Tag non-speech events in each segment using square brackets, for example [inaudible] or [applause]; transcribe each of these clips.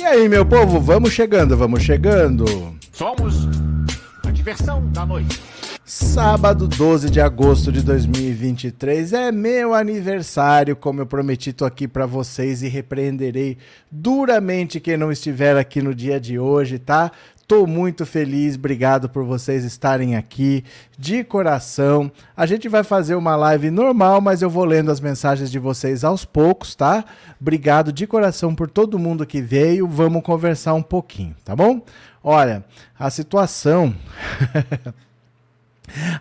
E. E aí, meu povo, vamos chegando, vamos chegando. Somos a diversão da noite. Sábado 12 de agosto de 2023 é meu aniversário, como eu prometi, tô aqui para vocês e repreenderei duramente quem não estiver aqui no dia de hoje, tá? Tô muito feliz, obrigado por vocês estarem aqui de coração. A gente vai fazer uma live normal, mas eu vou lendo as mensagens de vocês aos poucos, tá? Obrigado de coração por todo mundo que veio. Vamos conversar um pouquinho, tá bom? Olha, a situação [laughs]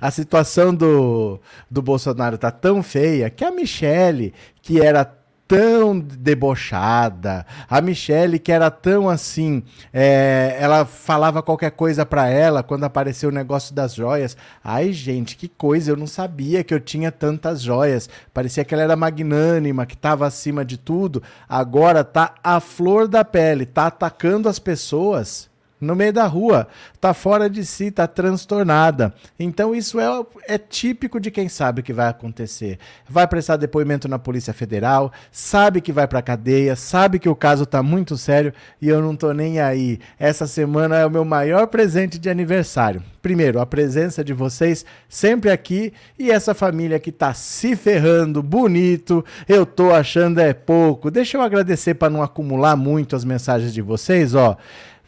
A situação do, do Bolsonaro tá tão feia que a Michelle, que era tão debochada, a Michelle que era tão assim, é, ela falava qualquer coisa para ela quando apareceu o negócio das joias. Ai, gente, que coisa, eu não sabia que eu tinha tantas joias. Parecia que ela era magnânima, que estava acima de tudo. Agora tá a flor da pele, tá atacando as pessoas no meio da rua, tá fora de si, tá transtornada. Então isso é, é típico de quem sabe o que vai acontecer. Vai prestar depoimento na Polícia Federal, sabe que vai pra cadeia, sabe que o caso tá muito sério e eu não tô nem aí. Essa semana é o meu maior presente de aniversário. Primeiro, a presença de vocês sempre aqui e essa família que tá se ferrando bonito. Eu tô achando é pouco. Deixa eu agradecer para não acumular muito as mensagens de vocês, ó.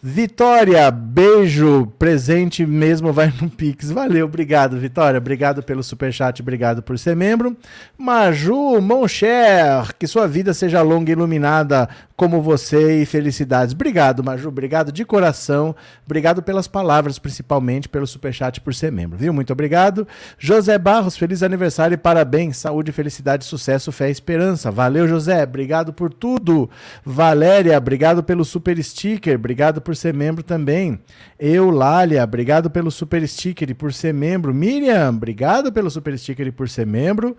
Vitória, beijo, presente mesmo vai no Pix. Valeu, obrigado, Vitória. Obrigado pelo superchat, obrigado por ser membro. Maju, Moncher, que sua vida seja longa e iluminada como você e felicidades. Obrigado, Maju, obrigado de coração. Obrigado pelas palavras, principalmente pelo superchat por ser membro, viu? Muito obrigado. José Barros, feliz aniversário e parabéns. Saúde, felicidade, sucesso, fé e esperança. Valeu, José. Obrigado por tudo. Valéria, obrigado pelo super sticker. Obrigado por ser membro também. Eulália, obrigado pelo super sticker e por ser membro. Miriam, obrigado pelo super sticker e por ser membro.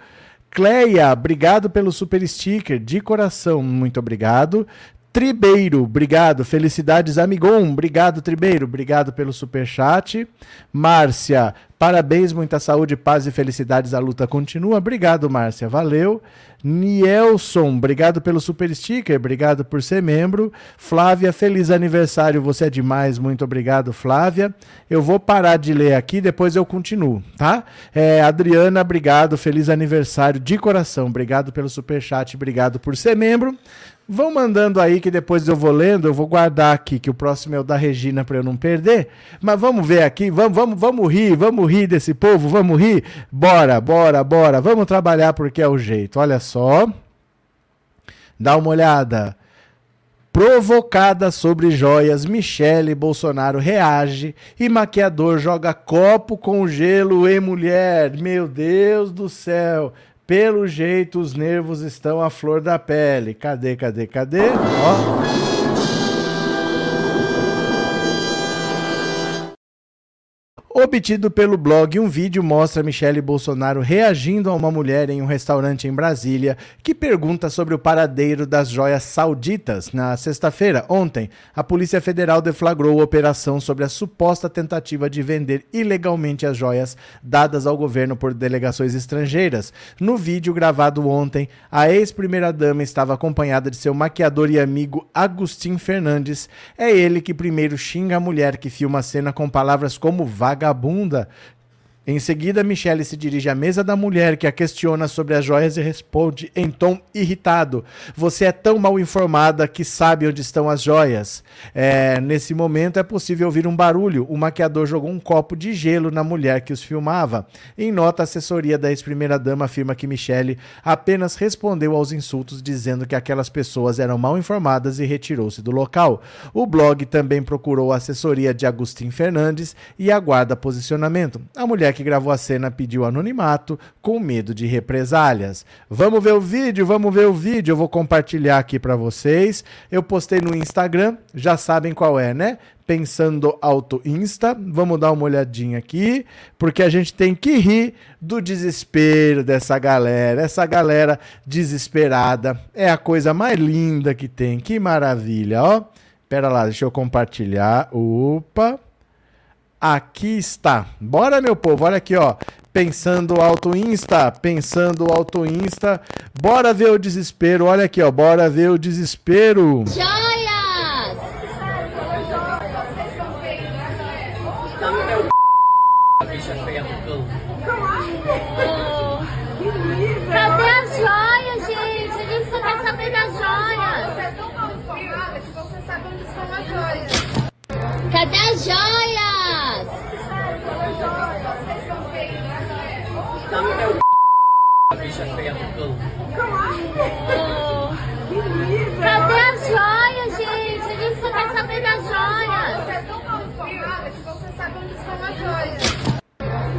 Cleia, obrigado pelo super sticker, de coração, muito obrigado. Tribeiro, obrigado. Felicidades, Amigon. Obrigado, Tribeiro. Obrigado pelo super chat. Márcia, parabéns, muita saúde, paz e felicidades. A luta continua. Obrigado, Márcia. Valeu. Nielson, obrigado pelo super sticker, obrigado por ser membro. Flávia, feliz aniversário, você é demais, muito obrigado, Flávia. Eu vou parar de ler aqui, depois eu continuo, tá? É, Adriana, obrigado, feliz aniversário de coração, obrigado pelo super chat, obrigado por ser membro. Vão mandando aí que depois eu vou lendo, eu vou guardar aqui, que o próximo é o da Regina para eu não perder. Mas vamos ver aqui, vamos, vamos, vamos rir, vamos rir desse povo, vamos rir. Bora, bora, bora, vamos trabalhar porque é o jeito. Olha só. Dá uma olhada. Provocada sobre joias, Michele Bolsonaro reage e maquiador joga copo com gelo em mulher. Meu Deus do céu. Pelo jeito, os nervos estão à flor da pele. Cadê, cadê, cadê? Ó. Obtido pelo blog, um vídeo mostra Michele Bolsonaro reagindo a uma mulher em um restaurante em Brasília que pergunta sobre o paradeiro das joias sauditas. Na sexta-feira, ontem, a Polícia Federal deflagrou operação sobre a suposta tentativa de vender ilegalmente as joias dadas ao governo por delegações estrangeiras. No vídeo gravado ontem, a ex-primeira-dama estava acompanhada de seu maquiador e amigo Agustin Fernandes. É ele que primeiro xinga a mulher que filma a cena com palavras como vaga vagabunda em seguida, Michele se dirige à mesa da mulher, que a questiona sobre as joias e responde em tom irritado: Você é tão mal informada que sabe onde estão as joias. É, nesse momento, é possível ouvir um barulho. O maquiador jogou um copo de gelo na mulher que os filmava. Em nota, a assessoria da ex-primeira-dama afirma que Michele apenas respondeu aos insultos, dizendo que aquelas pessoas eram mal informadas e retirou-se do local. O blog também procurou a assessoria de Agustin Fernandes e aguarda posicionamento. A mulher que gravou a cena pediu anonimato com medo de represálias. Vamos ver o vídeo, vamos ver o vídeo. Eu vou compartilhar aqui para vocês. Eu postei no Instagram, já sabem qual é, né? Pensando Auto Insta. Vamos dar uma olhadinha aqui, porque a gente tem que rir do desespero dessa galera. Essa galera desesperada é a coisa mais linda que tem. Que maravilha, ó. Pera lá, deixa eu compartilhar. Opa. Aqui está. Bora, meu povo. Olha aqui, ó. Pensando Auto Insta, pensando Auto Insta. Bora ver o desespero. Olha aqui, ó. Bora ver o desespero. Joias!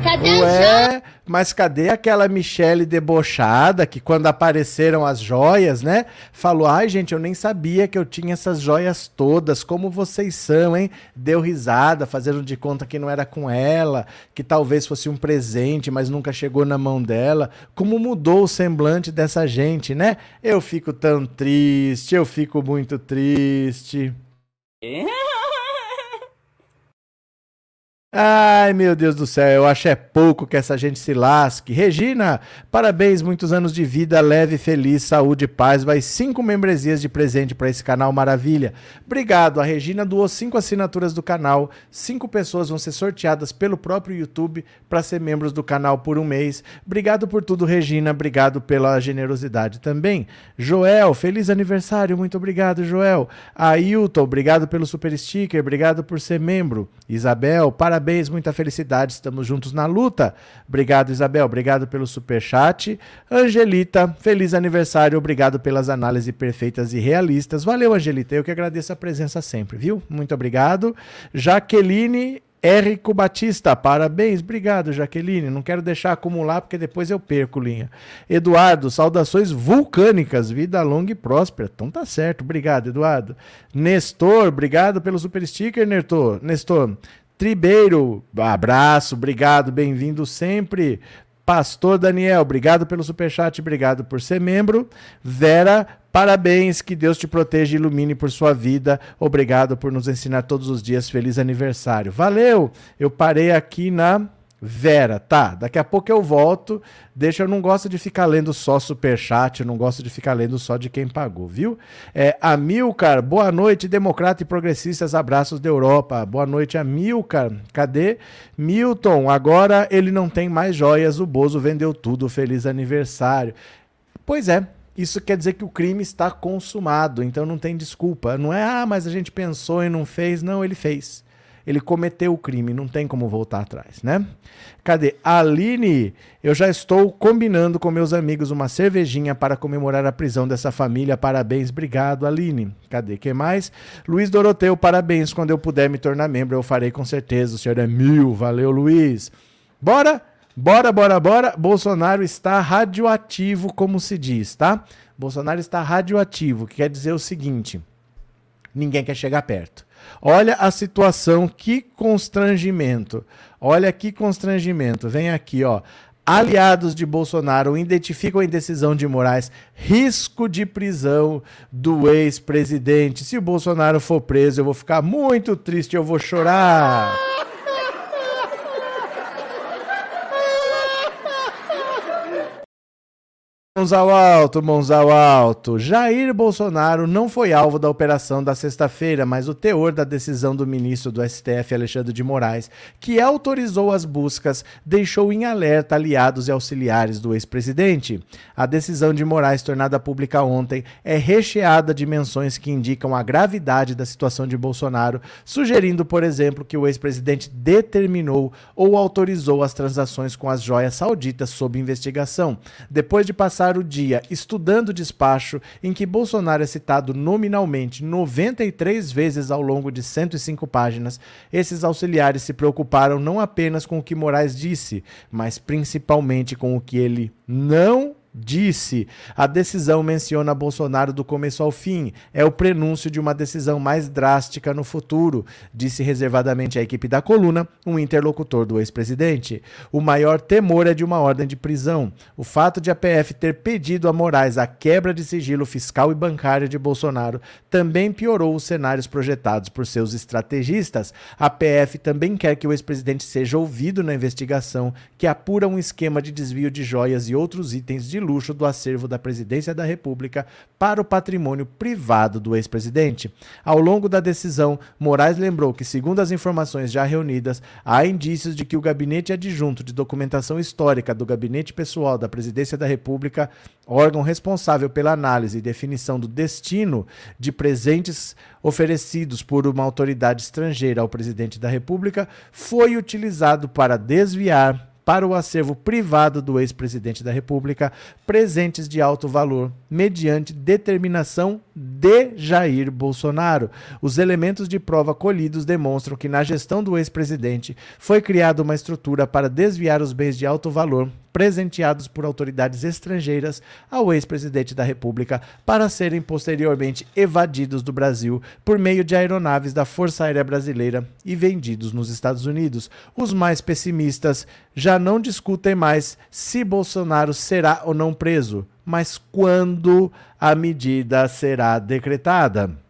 Cadê? Ué, mas cadê aquela Michelle debochada que quando apareceram as joias, né? Falou: "Ai, gente, eu nem sabia que eu tinha essas joias todas. Como vocês são, hein?" Deu risada, fazendo de conta que não era com ela, que talvez fosse um presente, mas nunca chegou na mão dela. Como mudou o semblante dessa gente, né? Eu fico tão triste, eu fico muito triste. Ai, meu Deus do céu, eu acho é pouco que essa gente se lasque. Regina, parabéns, muitos anos de vida, leve, feliz, saúde e paz. Vai cinco membresias de presente para esse canal maravilha. Obrigado, a Regina doou cinco assinaturas do canal. Cinco pessoas vão ser sorteadas pelo próprio YouTube para ser membros do canal por um mês. Obrigado por tudo, Regina. Obrigado pela generosidade também. Joel, feliz aniversário, muito obrigado, Joel. Ailton, obrigado pelo super sticker, obrigado por ser membro. Isabel, parabéns, muita felicidade, estamos juntos na luta. Obrigado, Isabel, obrigado pelo super chat. Angelita, feliz aniversário, obrigado pelas análises perfeitas e realistas. Valeu, Angelita, eu que agradeço a presença sempre, viu? Muito obrigado. Jaqueline Érico Batista, parabéns, obrigado, Jaqueline. Não quero deixar acumular porque depois eu perco linha. Eduardo, saudações vulcânicas, vida longa e próspera. Então tá certo, obrigado, Eduardo. Nestor, obrigado pelo super sticker, Nestor. Nestor. Tribeiro, abraço, obrigado, bem-vindo sempre. Pastor Daniel, obrigado pelo superchat, obrigado por ser membro. Vera, parabéns, que Deus te proteja e ilumine por sua vida. Obrigado por nos ensinar todos os dias. Feliz aniversário. Valeu! Eu parei aqui na Vera, tá? Daqui a pouco eu volto. Deixa, eu não gosto de ficar lendo só superchat, não gosto de ficar lendo só de quem pagou, viu? É, Amilcar, boa noite, democrata e progressistas, abraços da Europa. Boa noite, Amilcar. Cadê? Milton, agora ele não tem mais joias, o Bozo vendeu tudo, feliz aniversário. Pois é, isso quer dizer que o crime está consumado, então não tem desculpa. Não é, ah, mas a gente pensou e não fez. Não, ele fez ele cometeu o crime, não tem como voltar atrás, né? Cadê? Aline, eu já estou combinando com meus amigos uma cervejinha para comemorar a prisão dessa família. Parabéns, obrigado, Aline. Cadê? que mais? Luiz Doroteu, parabéns. Quando eu puder me tornar membro, eu farei com certeza. O senhor é mil. Valeu, Luiz. Bora? Bora, bora, bora. Bolsonaro está radioativo, como se diz, tá? Bolsonaro está radioativo, que quer dizer o seguinte: ninguém quer chegar perto. Olha a situação, que constrangimento. Olha que constrangimento. Vem aqui, ó. Aliados de Bolsonaro identificam a indecisão de Moraes risco de prisão do ex-presidente. Se o Bolsonaro for preso, eu vou ficar muito triste, eu vou chorar. Mãos ao alto, mãos ao alto. Jair Bolsonaro não foi alvo da operação da sexta-feira, mas o teor da decisão do ministro do STF, Alexandre de Moraes, que autorizou as buscas, deixou em alerta aliados e auxiliares do ex-presidente. A decisão de Moraes, tornada pública ontem, é recheada de menções que indicam a gravidade da situação de Bolsonaro, sugerindo, por exemplo, que o ex-presidente determinou ou autorizou as transações com as joias sauditas sob investigação. Depois de passar passar o dia estudando o despacho em que Bolsonaro é citado nominalmente 93 vezes ao longo de 105 páginas, esses auxiliares se preocuparam não apenas com o que Moraes disse, mas principalmente com o que ele não disse: a decisão menciona Bolsonaro do começo ao fim. É o prenúncio de uma decisão mais drástica no futuro, disse reservadamente à equipe da coluna, um interlocutor do ex-presidente. O maior temor é de uma ordem de prisão. O fato de a PF ter pedido a Moraes a quebra de sigilo fiscal e bancário de Bolsonaro também piorou os cenários projetados por seus estrategistas. A PF também quer que o ex-presidente seja ouvido na investigação que apura um esquema de desvio de joias e outros itens de luxo do acervo da Presidência da República para o patrimônio privado do ex-presidente. Ao longo da decisão, Moraes lembrou que, segundo as informações já reunidas, há indícios de que o gabinete adjunto de documentação histórica do gabinete pessoal da Presidência da República, órgão responsável pela análise e definição do destino de presentes oferecidos por uma autoridade estrangeira ao presidente da República, foi utilizado para desviar para o acervo privado do ex-presidente da República presentes de alto valor, mediante determinação de Jair Bolsonaro. Os elementos de prova colhidos demonstram que na gestão do ex-presidente foi criada uma estrutura para desviar os bens de alto valor presenteados por autoridades estrangeiras ao ex-presidente da República para serem posteriormente evadidos do Brasil por meio de aeronaves da Força Aérea Brasileira e vendidos nos Estados Unidos. Os mais pessimistas já não discutem mais se Bolsonaro será ou não preso, mas quando a medida será decretada.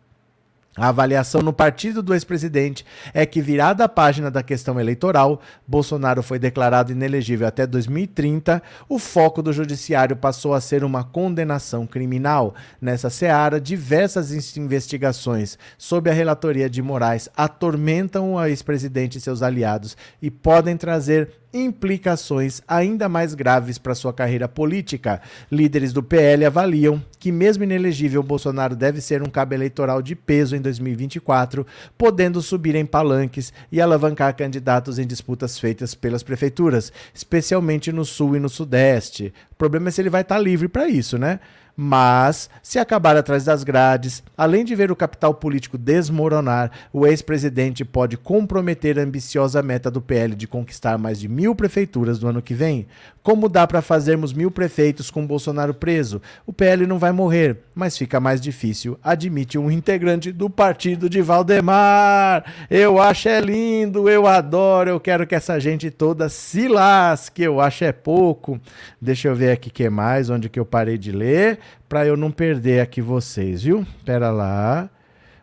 A avaliação no partido do ex-presidente é que, virada a página da questão eleitoral, Bolsonaro foi declarado inelegível até 2030, o foco do judiciário passou a ser uma condenação criminal. Nessa seara, diversas investigações sob a relatoria de Moraes atormentam o ex-presidente e seus aliados e podem trazer implicações ainda mais graves para sua carreira política. Líderes do PL avaliam que, mesmo inelegível, Bolsonaro deve ser um cabo eleitoral de peso em 2024, podendo subir em palanques e alavancar candidatos em disputas feitas pelas prefeituras, especialmente no Sul e no Sudeste. O problema é se ele vai estar livre para isso, né? Mas, se acabar atrás das grades, além de ver o capital político desmoronar, o ex-presidente pode comprometer a ambiciosa meta do PL de conquistar mais de mil prefeituras no ano que vem. Como dá para fazermos mil prefeitos com Bolsonaro preso? O PL não vai morrer, mas fica mais difícil, admite um integrante do partido de Valdemar. Eu acho é lindo, eu adoro, eu quero que essa gente toda se lasque, eu acho é pouco. Deixa eu ver aqui que mais, onde que eu parei de ler para eu não perder aqui vocês, viu? Pera lá.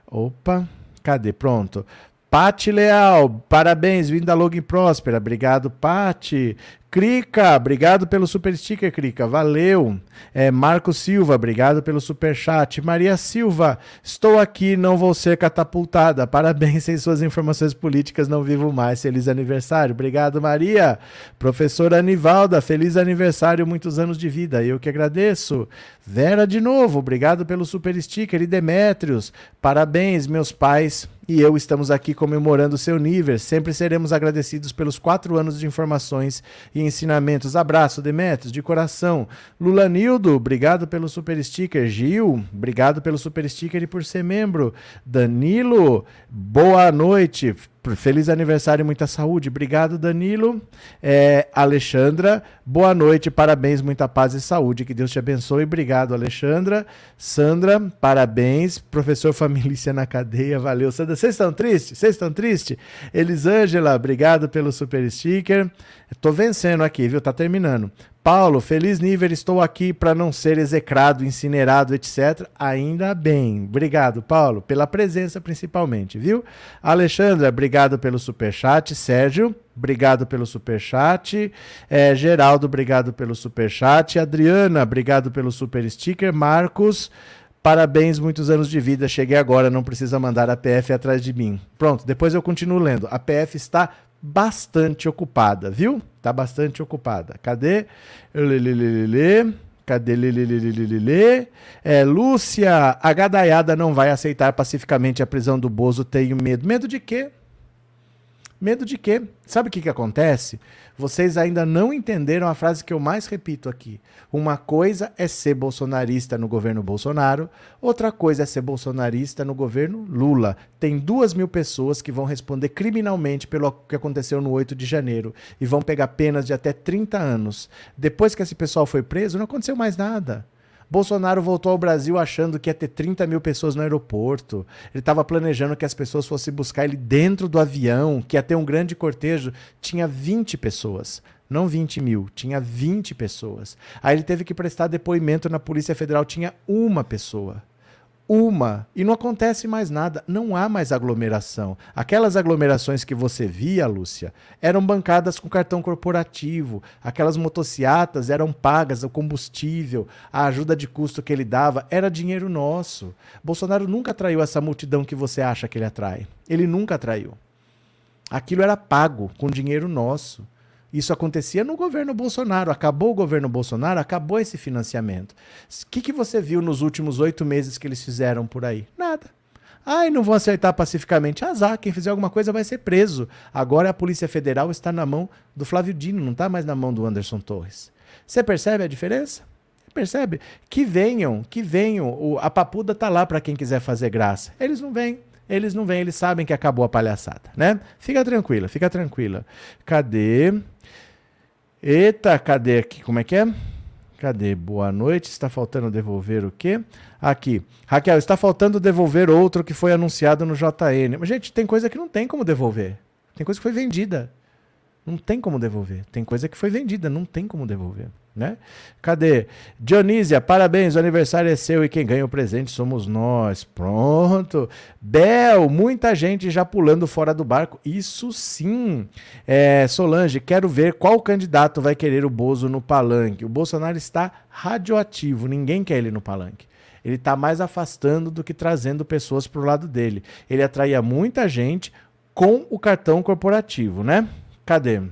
Opa, cadê? Pronto. Pati Leal, parabéns, vindo da Login Próspera. Obrigado, Pati. Crica, obrigado pelo super sticker, Crica, valeu. É, Marco Silva, obrigado pelo super chat. Maria Silva, estou aqui, não vou ser catapultada. Parabéns, sem suas informações políticas não vivo mais. Feliz aniversário. Obrigado, Maria. Professora Anivalda, feliz aniversário, muitos anos de vida. Eu que agradeço. Vera de novo, obrigado pelo super sticker. E Demétrios, parabéns, meus pais e eu estamos aqui comemorando o seu nível. Sempre seremos agradecidos pelos quatro anos de informações e ensinamentos. Abraço, Demetrios, de coração. Lula Nildo, obrigado pelo super sticker. Gil, obrigado pelo super sticker e por ser membro. Danilo, boa noite. Feliz aniversário e muita saúde. Obrigado, Danilo. É, Alexandra, boa noite, parabéns, muita paz e saúde. Que Deus te abençoe. Obrigado, Alexandra. Sandra, parabéns. Professor Família na cadeia, valeu. Sandra, vocês estão tristes? Vocês estão tristes? Elisângela, obrigado pelo super sticker. Tô vencendo aqui, viu? Tá terminando. Paulo, feliz nível, estou aqui para não ser execrado, incinerado, etc. Ainda bem. Obrigado, Paulo, pela presença principalmente, viu? Alexandra, obrigado pelo superchat. Sérgio, obrigado pelo superchat. É, Geraldo, obrigado pelo superchat. Adriana, obrigado pelo super sticker. Marcos, Parabéns, muitos anos de vida. Cheguei agora, não precisa mandar a PF atrás de mim. Pronto, depois eu continuo lendo. A PF está bastante ocupada, viu? Tá bastante ocupada. Cadê? Lelelelele. Cadê Lelelelele? É, Lúcia, a gadaiada não vai aceitar pacificamente a prisão do Bozo. Tenho medo. Medo de quê? Medo de quê? Sabe o que, que acontece? Vocês ainda não entenderam a frase que eu mais repito aqui. Uma coisa é ser bolsonarista no governo Bolsonaro, outra coisa é ser bolsonarista no governo Lula. Tem duas mil pessoas que vão responder criminalmente pelo que aconteceu no 8 de janeiro e vão pegar penas de até 30 anos. Depois que esse pessoal foi preso, não aconteceu mais nada. Bolsonaro voltou ao Brasil achando que ia ter 30 mil pessoas no aeroporto. Ele estava planejando que as pessoas fossem buscar ele dentro do avião, que ia ter um grande cortejo. Tinha 20 pessoas. Não 20 mil, tinha 20 pessoas. Aí ele teve que prestar depoimento na Polícia Federal, tinha uma pessoa uma e não acontece mais nada, não há mais aglomeração. Aquelas aglomerações que você via, Lúcia, eram bancadas com cartão corporativo, aquelas motocicletas eram pagas, o combustível, a ajuda de custo que ele dava era dinheiro nosso. Bolsonaro nunca atraiu essa multidão que você acha que ele atrai. Ele nunca atraiu. Aquilo era pago com dinheiro nosso. Isso acontecia no governo Bolsonaro. Acabou o governo Bolsonaro, acabou esse financiamento. O que, que você viu nos últimos oito meses que eles fizeram por aí? Nada. Ai, não vão aceitar pacificamente. Azar, quem fizer alguma coisa vai ser preso. Agora a Polícia Federal está na mão do Flávio Dino, não está mais na mão do Anderson Torres. Você percebe a diferença? Percebe? Que venham, que venham. A papuda tá lá para quem quiser fazer graça. Eles não vêm. Eles não vêm, eles sabem que acabou a palhaçada, né? Fica tranquila, fica tranquila. Cadê? Eita, cadê aqui? Como é que é? Cadê? Boa noite. Está faltando devolver o quê? Aqui. Raquel, está faltando devolver outro que foi anunciado no JN. Mas, gente, tem coisa que não tem como devolver. Tem coisa que foi vendida. Não tem como devolver. Tem coisa que foi vendida, não tem como devolver. Né? Cadê? Dionísia, parabéns, o aniversário é seu e quem ganha o presente somos nós. Pronto. Bel, muita gente já pulando fora do barco. Isso sim. É, Solange, quero ver qual candidato vai querer o Bozo no palanque. O Bolsonaro está radioativo, ninguém quer ele no palanque. Ele está mais afastando do que trazendo pessoas para o lado dele. Ele atraía muita gente com o cartão corporativo, né? Cadê?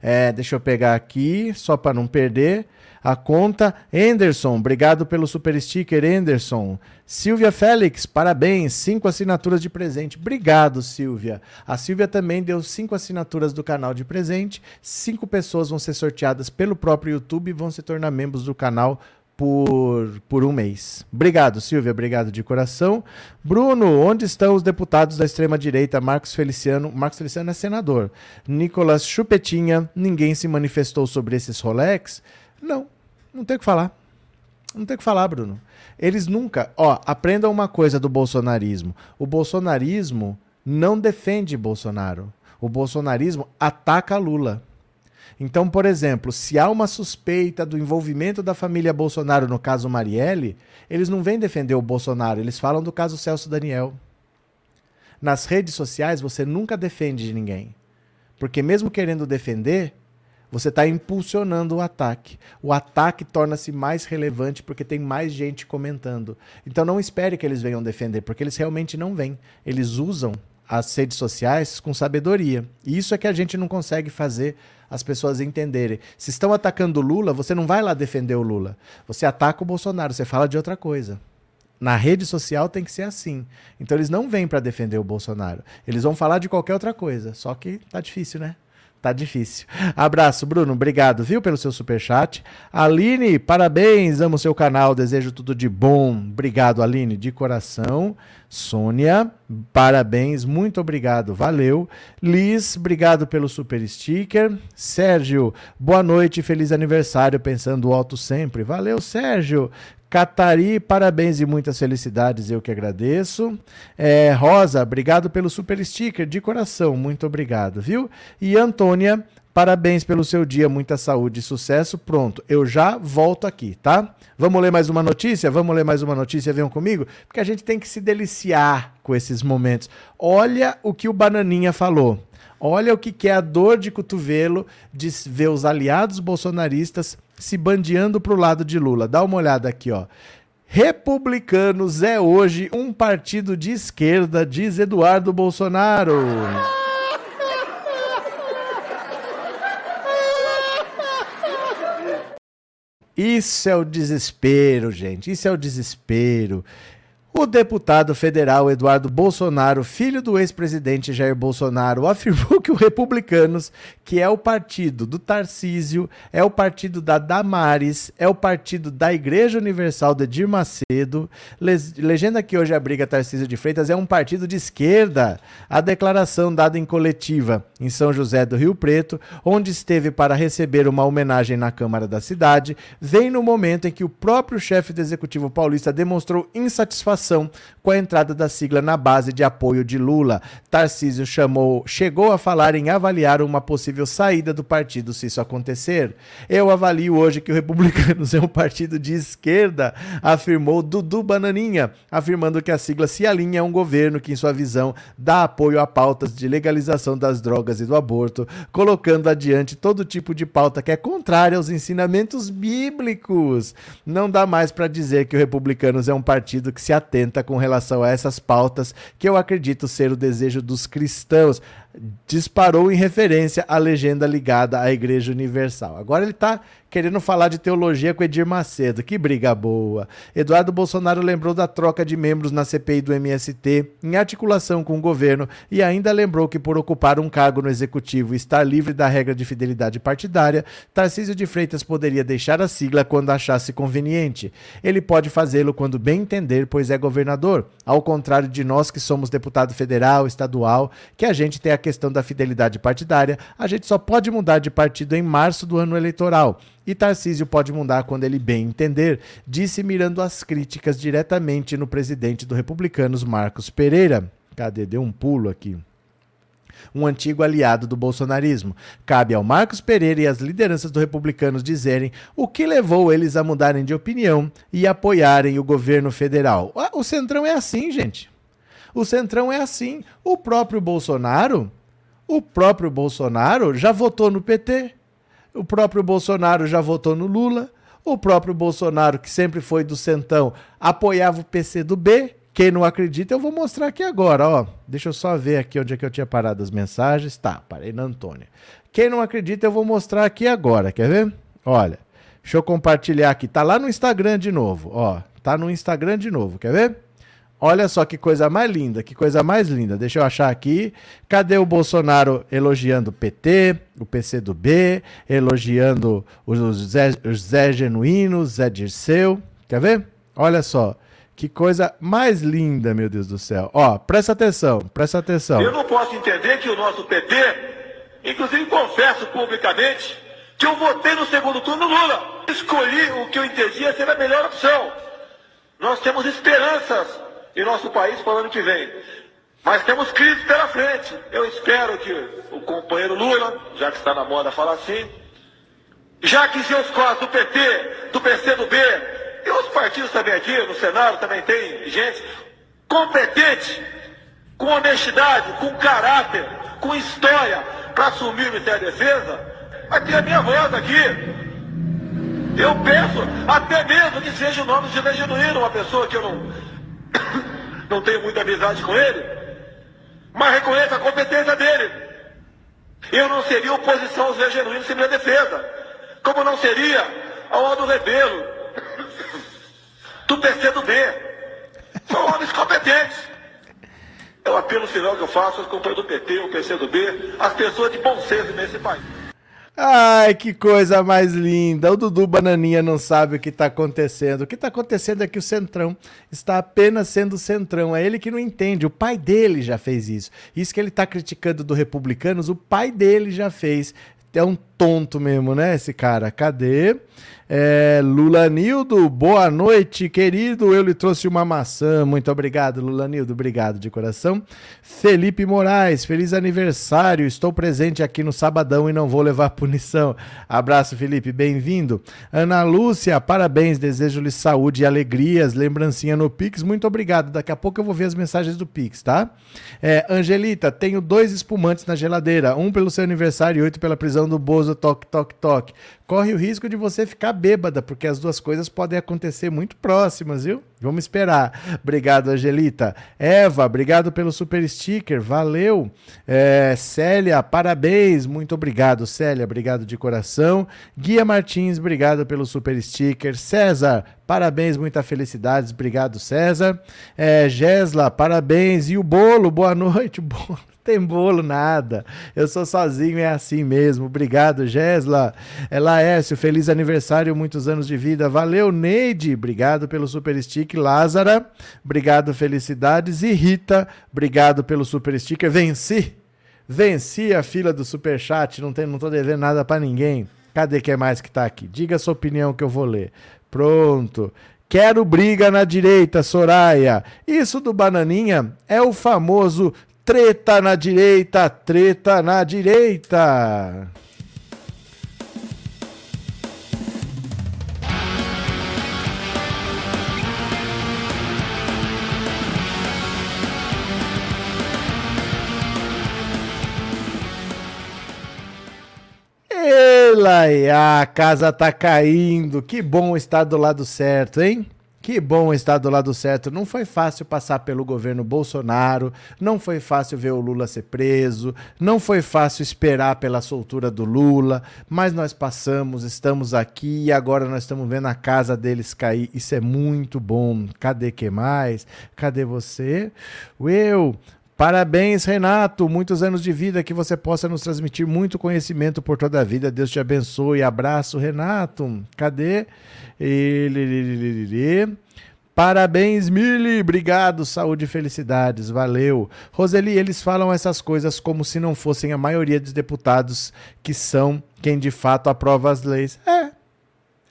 É, deixa eu pegar aqui, só para não perder. A conta. Anderson, obrigado pelo super sticker, Anderson. Silvia Félix, parabéns, cinco assinaturas de presente. Obrigado, Silvia. A Silvia também deu cinco assinaturas do canal de presente. Cinco pessoas vão ser sorteadas pelo próprio YouTube e vão se tornar membros do canal por, por um mês. Obrigado, Silvia, obrigado de coração. Bruno, onde estão os deputados da extrema-direita? Marcos Feliciano. Marcos Feliciano é senador. Nicolas Chupetinha, ninguém se manifestou sobre esses Rolex? Não, não tem o que falar. Não tem o que falar, Bruno. Eles nunca. Ó, aprendam uma coisa do bolsonarismo. O bolsonarismo não defende Bolsonaro. O bolsonarismo ataca Lula. Então, por exemplo, se há uma suspeita do envolvimento da família Bolsonaro no caso Marielle, eles não vêm defender o Bolsonaro, eles falam do caso Celso Daniel. Nas redes sociais, você nunca defende ninguém. Porque mesmo querendo defender, você está impulsionando o ataque. O ataque torna-se mais relevante porque tem mais gente comentando. Então não espere que eles venham defender, porque eles realmente não vêm. Eles usam as redes sociais com sabedoria. E isso é que a gente não consegue fazer as pessoas entenderem. Se estão atacando o Lula, você não vai lá defender o Lula. Você ataca o Bolsonaro, você fala de outra coisa. Na rede social tem que ser assim. Então eles não vêm para defender o Bolsonaro. Eles vão falar de qualquer outra coisa. Só que tá difícil, né? Tá difícil. Abraço, Bruno. Obrigado, viu, pelo seu super chat. Aline, parabéns. Amo seu canal. Desejo tudo de bom. Obrigado, Aline, de coração. Sônia, parabéns. Muito obrigado. Valeu. Liz, obrigado pelo super sticker. Sérgio, boa noite. Feliz aniversário. Pensando alto sempre. Valeu, Sérgio. Catari, parabéns e muitas felicidades, eu que agradeço. É, Rosa, obrigado pelo super sticker, de coração, muito obrigado, viu? E Antônia, parabéns pelo seu dia, muita saúde e sucesso. Pronto, eu já volto aqui, tá? Vamos ler mais uma notícia? Vamos ler mais uma notícia, venham comigo? Porque a gente tem que se deliciar com esses momentos. Olha o que o Bananinha falou. Olha o que é a dor de cotovelo de ver os aliados bolsonaristas se bandeando para o lado de Lula. Dá uma olhada aqui, ó. Republicanos é hoje um partido de esquerda, diz Eduardo Bolsonaro. Isso é o desespero, gente. Isso é o desespero. O deputado federal Eduardo Bolsonaro, filho do ex-presidente Jair Bolsonaro, [laughs] afirmou que o Republicanos, que é o partido do Tarcísio, é o partido da Damares, é o partido da Igreja Universal de Edir Macedo, legenda que hoje abriga Tarcísio de Freitas, é um partido de esquerda. A declaração dada em coletiva em São José do Rio Preto, onde esteve para receber uma homenagem na Câmara da cidade, vem no momento em que o próprio chefe do Executivo paulista demonstrou insatisfação com a entrada da sigla na base de apoio de Lula. Tarcísio chamou, chegou a falar em avaliar uma possível saída do partido se isso acontecer. Eu avalio hoje que o Republicanos [laughs] é um partido de esquerda, afirmou Dudu Bananinha, afirmando que a sigla se alinha a um governo que, em sua visão, dá apoio a pautas de legalização das drogas e do aborto, colocando adiante todo tipo de pauta que é contrária aos ensinamentos bíblicos. Não dá mais para dizer que o Republicanos é um partido que se atende atenta com relação a essas pautas, que eu acredito ser o desejo dos cristãos disparou em referência à legenda ligada à Igreja Universal. Agora ele está querendo falar de teologia com Edir Macedo. Que briga boa. Eduardo Bolsonaro lembrou da troca de membros na CPI do MST em articulação com o governo e ainda lembrou que por ocupar um cargo no executivo e estar livre da regra de fidelidade partidária, Tarcísio de Freitas poderia deixar a sigla quando achasse conveniente. Ele pode fazê-lo quando bem entender, pois é governador, ao contrário de nós que somos deputado federal, estadual, que a gente tem a questão da fidelidade partidária, a gente só pode mudar de partido em março do ano eleitoral. E Tarcísio pode mudar quando ele bem entender, disse mirando as críticas diretamente no presidente do Republicanos, Marcos Pereira. Cadê? Deu um pulo aqui um antigo aliado do bolsonarismo. Cabe ao Marcos Pereira e às lideranças do Republicanos dizerem o que levou eles a mudarem de opinião e apoiarem o governo federal. Ah, o Centrão é assim, gente. O Centrão é assim. O próprio Bolsonaro o próprio Bolsonaro já votou no PT. O próprio Bolsonaro já votou no Lula. O próprio Bolsonaro, que sempre foi do Centão, apoiava o PC do B. Quem não acredita, eu vou mostrar aqui agora, ó. Deixa eu só ver aqui onde é que eu tinha parado as mensagens. Tá, parei na Antônia. Quem não acredita, eu vou mostrar aqui agora, quer ver? Olha, deixa eu compartilhar aqui. Tá lá no Instagram de novo, ó. Tá no Instagram de novo, quer ver? Olha só que coisa mais linda, que coisa mais linda. Deixa eu achar aqui. Cadê o Bolsonaro elogiando o PT, o PCdoB, elogiando o Zé, o Zé Genuíno, o Zé Dirceu? Quer ver? Olha só. Que coisa mais linda, meu Deus do céu. Ó, presta atenção, presta atenção. Eu não posso entender que o nosso PT, inclusive confesso publicamente, que eu votei no segundo turno no Lula. Escolhi o que eu entendia ser a melhor opção. Nós temos esperanças em nosso país para o ano que vem. Mas temos crise pela frente. Eu espero que o companheiro Lula, já que está na moda falar assim, já que seus quadros do PT, do PCdoB, e os partidos também aqui, no Senado também tem gente competente, com honestidade, com caráter, com história, para assumir o Ministério da Defesa, vai ter a minha voz aqui. Eu peço até mesmo que seja o nome de Genuíno, uma pessoa que eu não, não tenho muita amizade com ele, mas reconheço a competência dele. Eu não seria oposição ao Zé Genuíno sem minha defesa, como não seria ao Aldo Rebelo, do PCdoB. São homens competentes. É o apelo final que eu faço aos companheiros do PT, o PCdoB, as pessoas de bom senso nesse país. Ai, que coisa mais linda. O Dudu Bananinha não sabe o que está acontecendo. O que está acontecendo é que o Centrão está apenas sendo Centrão. É ele que não entende. O pai dele já fez isso. Isso que ele está criticando do Republicanos, o pai dele já fez. É um tonto mesmo, né, esse cara? Cadê? É, Lula Nildo, boa noite, querido. Eu lhe trouxe uma maçã. Muito obrigado, Lula Nildo. Obrigado de coração. Felipe Moraes, feliz aniversário. Estou presente aqui no sabadão e não vou levar [laughs] punição. Abraço, Felipe. Bem-vindo. Ana Lúcia, parabéns. Desejo-lhe saúde e alegrias. Lembrancinha no Pix. Muito obrigado. Daqui a pouco eu vou ver as mensagens do Pix, tá? É, Angelita, tenho dois espumantes na geladeira. Um pelo seu aniversário e oito pela prisão do Bozo. Toque, toque, toque. Corre o risco de você ficar bêbada, porque as duas coisas podem acontecer muito próximas, viu? Vamos esperar. Obrigado, Angelita. Eva, obrigado pelo super sticker, valeu. É, Célia, parabéns, muito obrigado, Célia, obrigado de coração. Guia Martins, obrigado pelo super sticker. César, parabéns, muita felicidades, obrigado, César. É, Gesla, parabéns. E o bolo, boa noite, bolo. [laughs] Tem bolo, nada. Eu sou sozinho, é assim mesmo. Obrigado, Gesla. É Laércio, feliz aniversário, muitos anos de vida. Valeu, Neide. Obrigado pelo super stick. Lázara, obrigado, felicidades. E Rita, obrigado pelo super sticker. Venci. Venci a fila do super chat. Não, tem, não tô devendo nada para ninguém. Cadê quem mais que tá aqui? Diga a sua opinião que eu vou ler. Pronto. Quero briga na direita, Soraya. Isso do Bananinha é o famoso Treta na direita, treta na direita. Ela, a casa tá caindo. Que bom estar do lado certo, hein? Que bom estar do lado certo. Não foi fácil passar pelo governo Bolsonaro, não foi fácil ver o Lula ser preso, não foi fácil esperar pela soltura do Lula, mas nós passamos, estamos aqui e agora nós estamos vendo a casa deles cair. Isso é muito bom. Cadê que mais? Cadê você? Eu. Parabéns, Renato. Muitos anos de vida que você possa nos transmitir muito conhecimento por toda a vida. Deus te abençoe. Abraço, Renato. Cadê? Parabéns, Mili. Obrigado. Saúde e felicidades. Valeu. Roseli, eles falam essas coisas como se não fossem a maioria dos deputados que são quem de fato aprova as leis. É.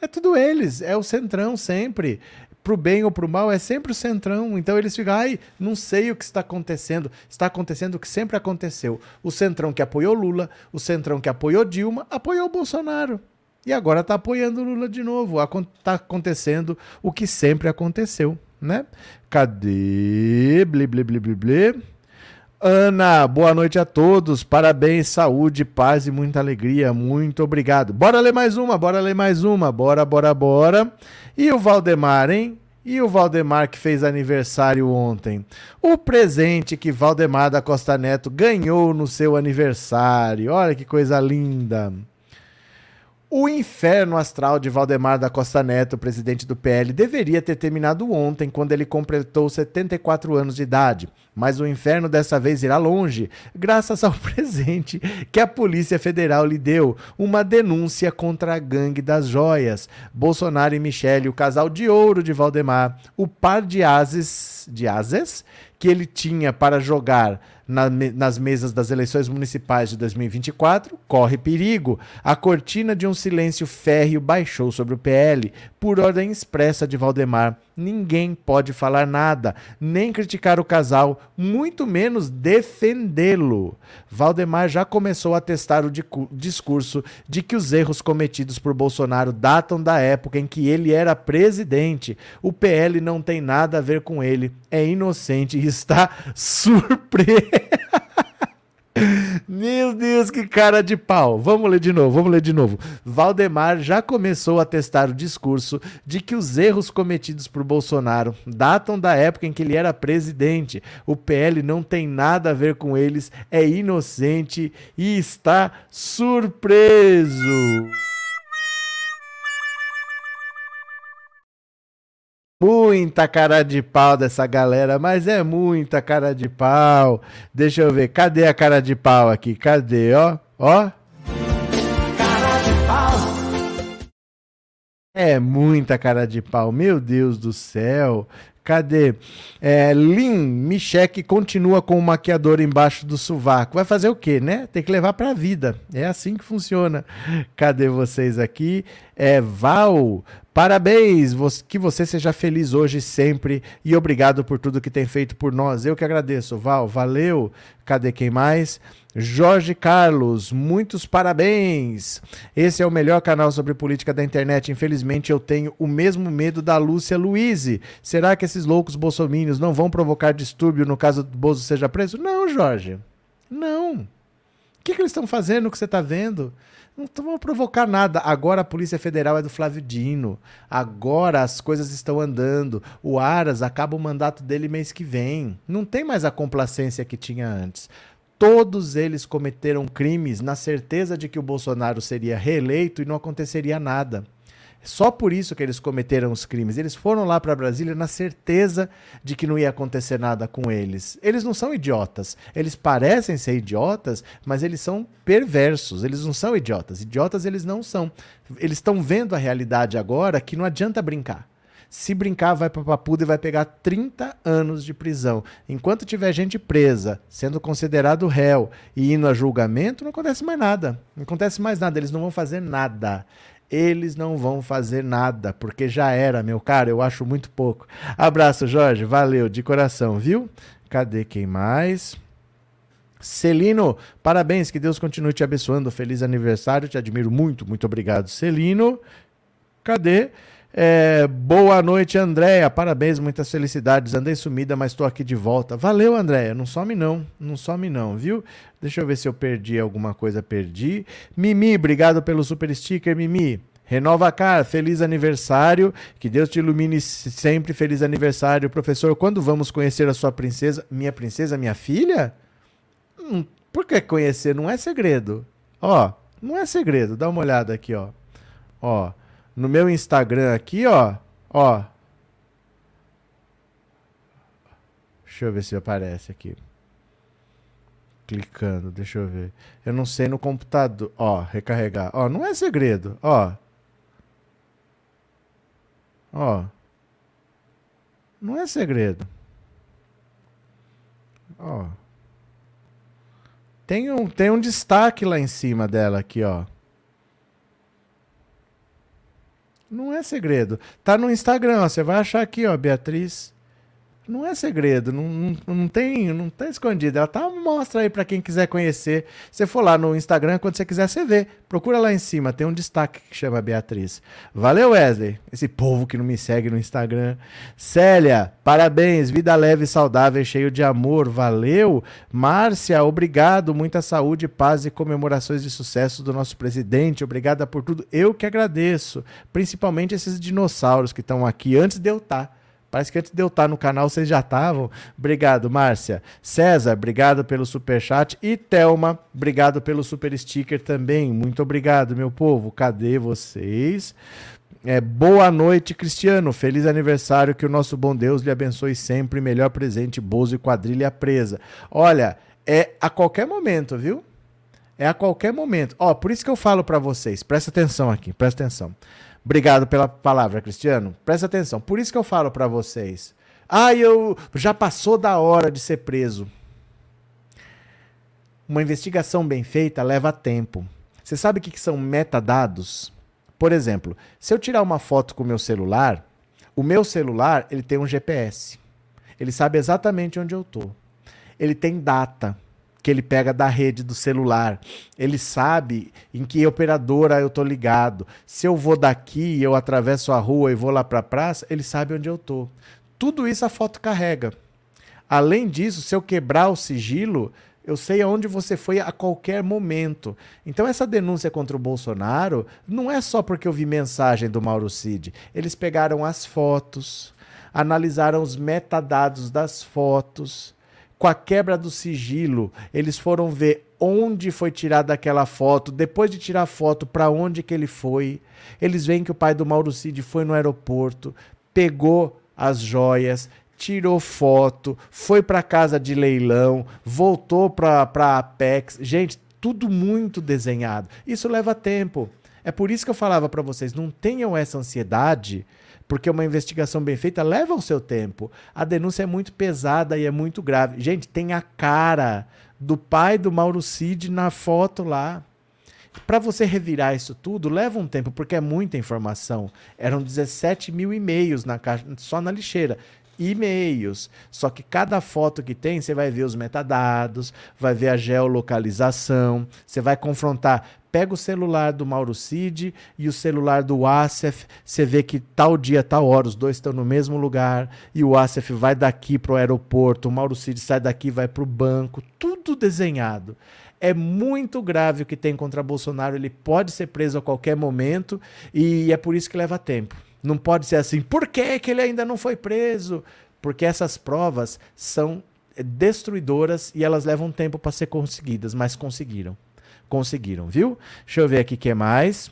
É tudo eles. É o centrão sempre pro bem ou pro mal, é sempre o centrão. Então eles ficam, ai, não sei o que está acontecendo. Está acontecendo o que sempre aconteceu. O centrão que apoiou Lula, o centrão que apoiou Dilma, apoiou Bolsonaro. E agora está apoiando Lula de novo. Está acontecendo o que sempre aconteceu, né? Cadê? Bli, bli, bli, bli, bli. Ana, boa noite a todos. Parabéns, saúde, paz e muita alegria. Muito obrigado. Bora ler mais uma, bora ler mais uma. Bora, bora, bora. E o Valdemar, hein? E o Valdemar que fez aniversário ontem? O presente que Valdemar da Costa Neto ganhou no seu aniversário. Olha que coisa linda. O inferno astral de Valdemar da Costa Neto, presidente do PL, deveria ter terminado ontem, quando ele completou 74 anos de idade. Mas o inferno dessa vez irá longe, graças ao [laughs] presente que a Polícia Federal lhe deu, uma denúncia contra a gangue das joias. Bolsonaro e Michele, o casal de ouro de Valdemar, o par de ases, de ases que ele tinha para jogar na, nas mesas das eleições municipais de 2024 corre perigo. A cortina de um silêncio férreo baixou sobre o PL, por ordem expressa de Valdemar. Ninguém pode falar nada, nem criticar o casal, muito menos defendê-lo. Valdemar já começou a testar o discurso de que os erros cometidos por Bolsonaro datam da época em que ele era presidente. O PL não tem nada a ver com ele, é inocente e está [laughs] surpreso. Meu Deus, que cara de pau. Vamos ler de novo, vamos ler de novo. Valdemar já começou a testar o discurso de que os erros cometidos por Bolsonaro datam da época em que ele era presidente. O PL não tem nada a ver com eles, é inocente e está surpreso. Muita cara de pau dessa galera, mas é muita cara de pau. Deixa eu ver, cadê a cara de pau aqui? Cadê, ó? Ó. Cara de pau. É muita cara de pau, meu Deus do céu. Cadê? É, Lin Michek continua com o maquiador embaixo do sovaco. Vai fazer o quê, né? Tem que levar pra vida. É assim que funciona. Cadê vocês aqui? É Val. Parabéns, que você seja feliz hoje sempre e obrigado por tudo que tem feito por nós. Eu que agradeço, Val, valeu. Cadê quem mais? Jorge Carlos, muitos parabéns! Esse é o melhor canal sobre política da internet. Infelizmente, eu tenho o mesmo medo da Lúcia Luiz. Será que esses loucos bolsomínios não vão provocar distúrbio no caso do Bozo seja preso? Não, Jorge. Não. O que, que eles estão fazendo que você está vendo? Não vão provocar nada. Agora a Polícia Federal é do Flávio Dino. Agora as coisas estão andando. O Aras acaba o mandato dele mês que vem. Não tem mais a complacência que tinha antes. Todos eles cometeram crimes na certeza de que o Bolsonaro seria reeleito e não aconteceria nada. Só por isso que eles cometeram os crimes. Eles foram lá para Brasília na certeza de que não ia acontecer nada com eles. Eles não são idiotas. Eles parecem ser idiotas, mas eles são perversos. Eles não são idiotas. Idiotas eles não são. Eles estão vendo a realidade agora que não adianta brincar. Se brincar, vai para Papuda e vai pegar 30 anos de prisão. Enquanto tiver gente presa, sendo considerado réu e indo a julgamento, não acontece mais nada. Não acontece mais nada. Eles não vão fazer nada eles não vão fazer nada, porque já era, meu cara, eu acho muito pouco. Abraço, Jorge, valeu, de coração, viu? Cadê quem mais? Celino, parabéns, que Deus continue te abençoando. Feliz aniversário, te admiro muito, muito obrigado, Celino. Cadê? É, boa noite, Andréia. Parabéns, muitas felicidades. Andei sumida, mas estou aqui de volta. Valeu, Andréia. Não some não, não some não, viu? Deixa eu ver se eu perdi alguma coisa. Perdi. Mimi, obrigado pelo super sticker, Mimi. Renova Car, feliz aniversário. Que Deus te ilumine sempre. Feliz aniversário, professor. Quando vamos conhecer a sua princesa? Minha princesa, minha filha? Hum, por que conhecer? Não é segredo. Ó, não é segredo. Dá uma olhada aqui, ó. Ó no meu Instagram aqui, ó, ó. Deixa eu ver se aparece aqui. Clicando, deixa eu ver. Eu não sei no computador. Ó, recarregar. Ó, não é segredo. Ó. Ó. Não é segredo. Ó. Tem um, tem um destaque lá em cima dela aqui, ó. Não é segredo. Tá no Instagram, ó, você vai achar aqui, ó, Beatriz não é segredo, não, não, não, tem, não tá escondido. Ela tá mostra aí para quem quiser conhecer. Você for lá no Instagram, quando você quiser, você vê. Procura lá em cima, tem um destaque que chama Beatriz. Valeu, Wesley. Esse povo que não me segue no Instagram. Célia, parabéns, vida leve, saudável, cheio de amor. Valeu. Márcia, obrigado, muita saúde, paz e comemorações de sucesso do nosso presidente. Obrigada por tudo. Eu que agradeço, principalmente esses dinossauros que estão aqui antes de eu estar. Parece que antes de eu estar no canal vocês já estavam. Obrigado, Márcia. César, obrigado pelo super chat e Telma, obrigado pelo super sticker também. Muito obrigado, meu povo. Cadê vocês? É, boa noite, Cristiano. Feliz aniversário. Que o nosso bom Deus lhe abençoe sempre. Melhor presente, Bozo e quadrilha presa. Olha, é a qualquer momento, viu? É a qualquer momento. Ó, por isso que eu falo para vocês. Presta atenção aqui, presta atenção. Obrigado pela palavra, Cristiano. Presta atenção. Por isso que eu falo para vocês. Ah, eu já passou da hora de ser preso. Uma investigação bem feita leva tempo. Você sabe o que são metadados? Por exemplo, se eu tirar uma foto com o meu celular, o meu celular ele tem um GPS. Ele sabe exatamente onde eu estou. Ele tem data que ele pega da rede do celular. Ele sabe em que operadora eu tô ligado. Se eu vou daqui, eu atravesso a rua e vou lá para a praça, ele sabe onde eu tô. Tudo isso a foto carrega. Além disso, se eu quebrar o sigilo, eu sei aonde você foi a qualquer momento. Então, essa denúncia contra o Bolsonaro não é só porque eu vi mensagem do Mauro Cid. Eles pegaram as fotos, analisaram os metadados das fotos com a quebra do sigilo, eles foram ver onde foi tirada aquela foto, depois de tirar a foto, para onde que ele foi. Eles veem que o pai do Mauro Cid foi no aeroporto, pegou as joias, tirou foto, foi para casa de leilão, voltou para a Apex. Gente, tudo muito desenhado. Isso leva tempo. É por isso que eu falava para vocês, não tenham essa ansiedade porque uma investigação bem feita leva o seu tempo. A denúncia é muito pesada e é muito grave. Gente, tem a cara do pai do Mauro Cid na foto lá. Para você revirar isso tudo, leva um tempo, porque é muita informação. Eram 17 mil e-mails na caixa, só na lixeira. E-mails. Só que cada foto que tem, você vai ver os metadados, vai ver a geolocalização, você vai confrontar. Pega o celular do Mauro Cid e o celular do Asef, você vê que tal dia, tal hora, os dois estão no mesmo lugar, e o Asef vai daqui para o aeroporto, o Mauro Cid sai daqui vai para o banco, tudo desenhado. É muito grave o que tem contra Bolsonaro, ele pode ser preso a qualquer momento, e é por isso que leva tempo. Não pode ser assim, por que, que ele ainda não foi preso? Porque essas provas são destruidoras e elas levam tempo para ser conseguidas, mas conseguiram. Conseguiram, viu? Deixa eu ver aqui o que mais.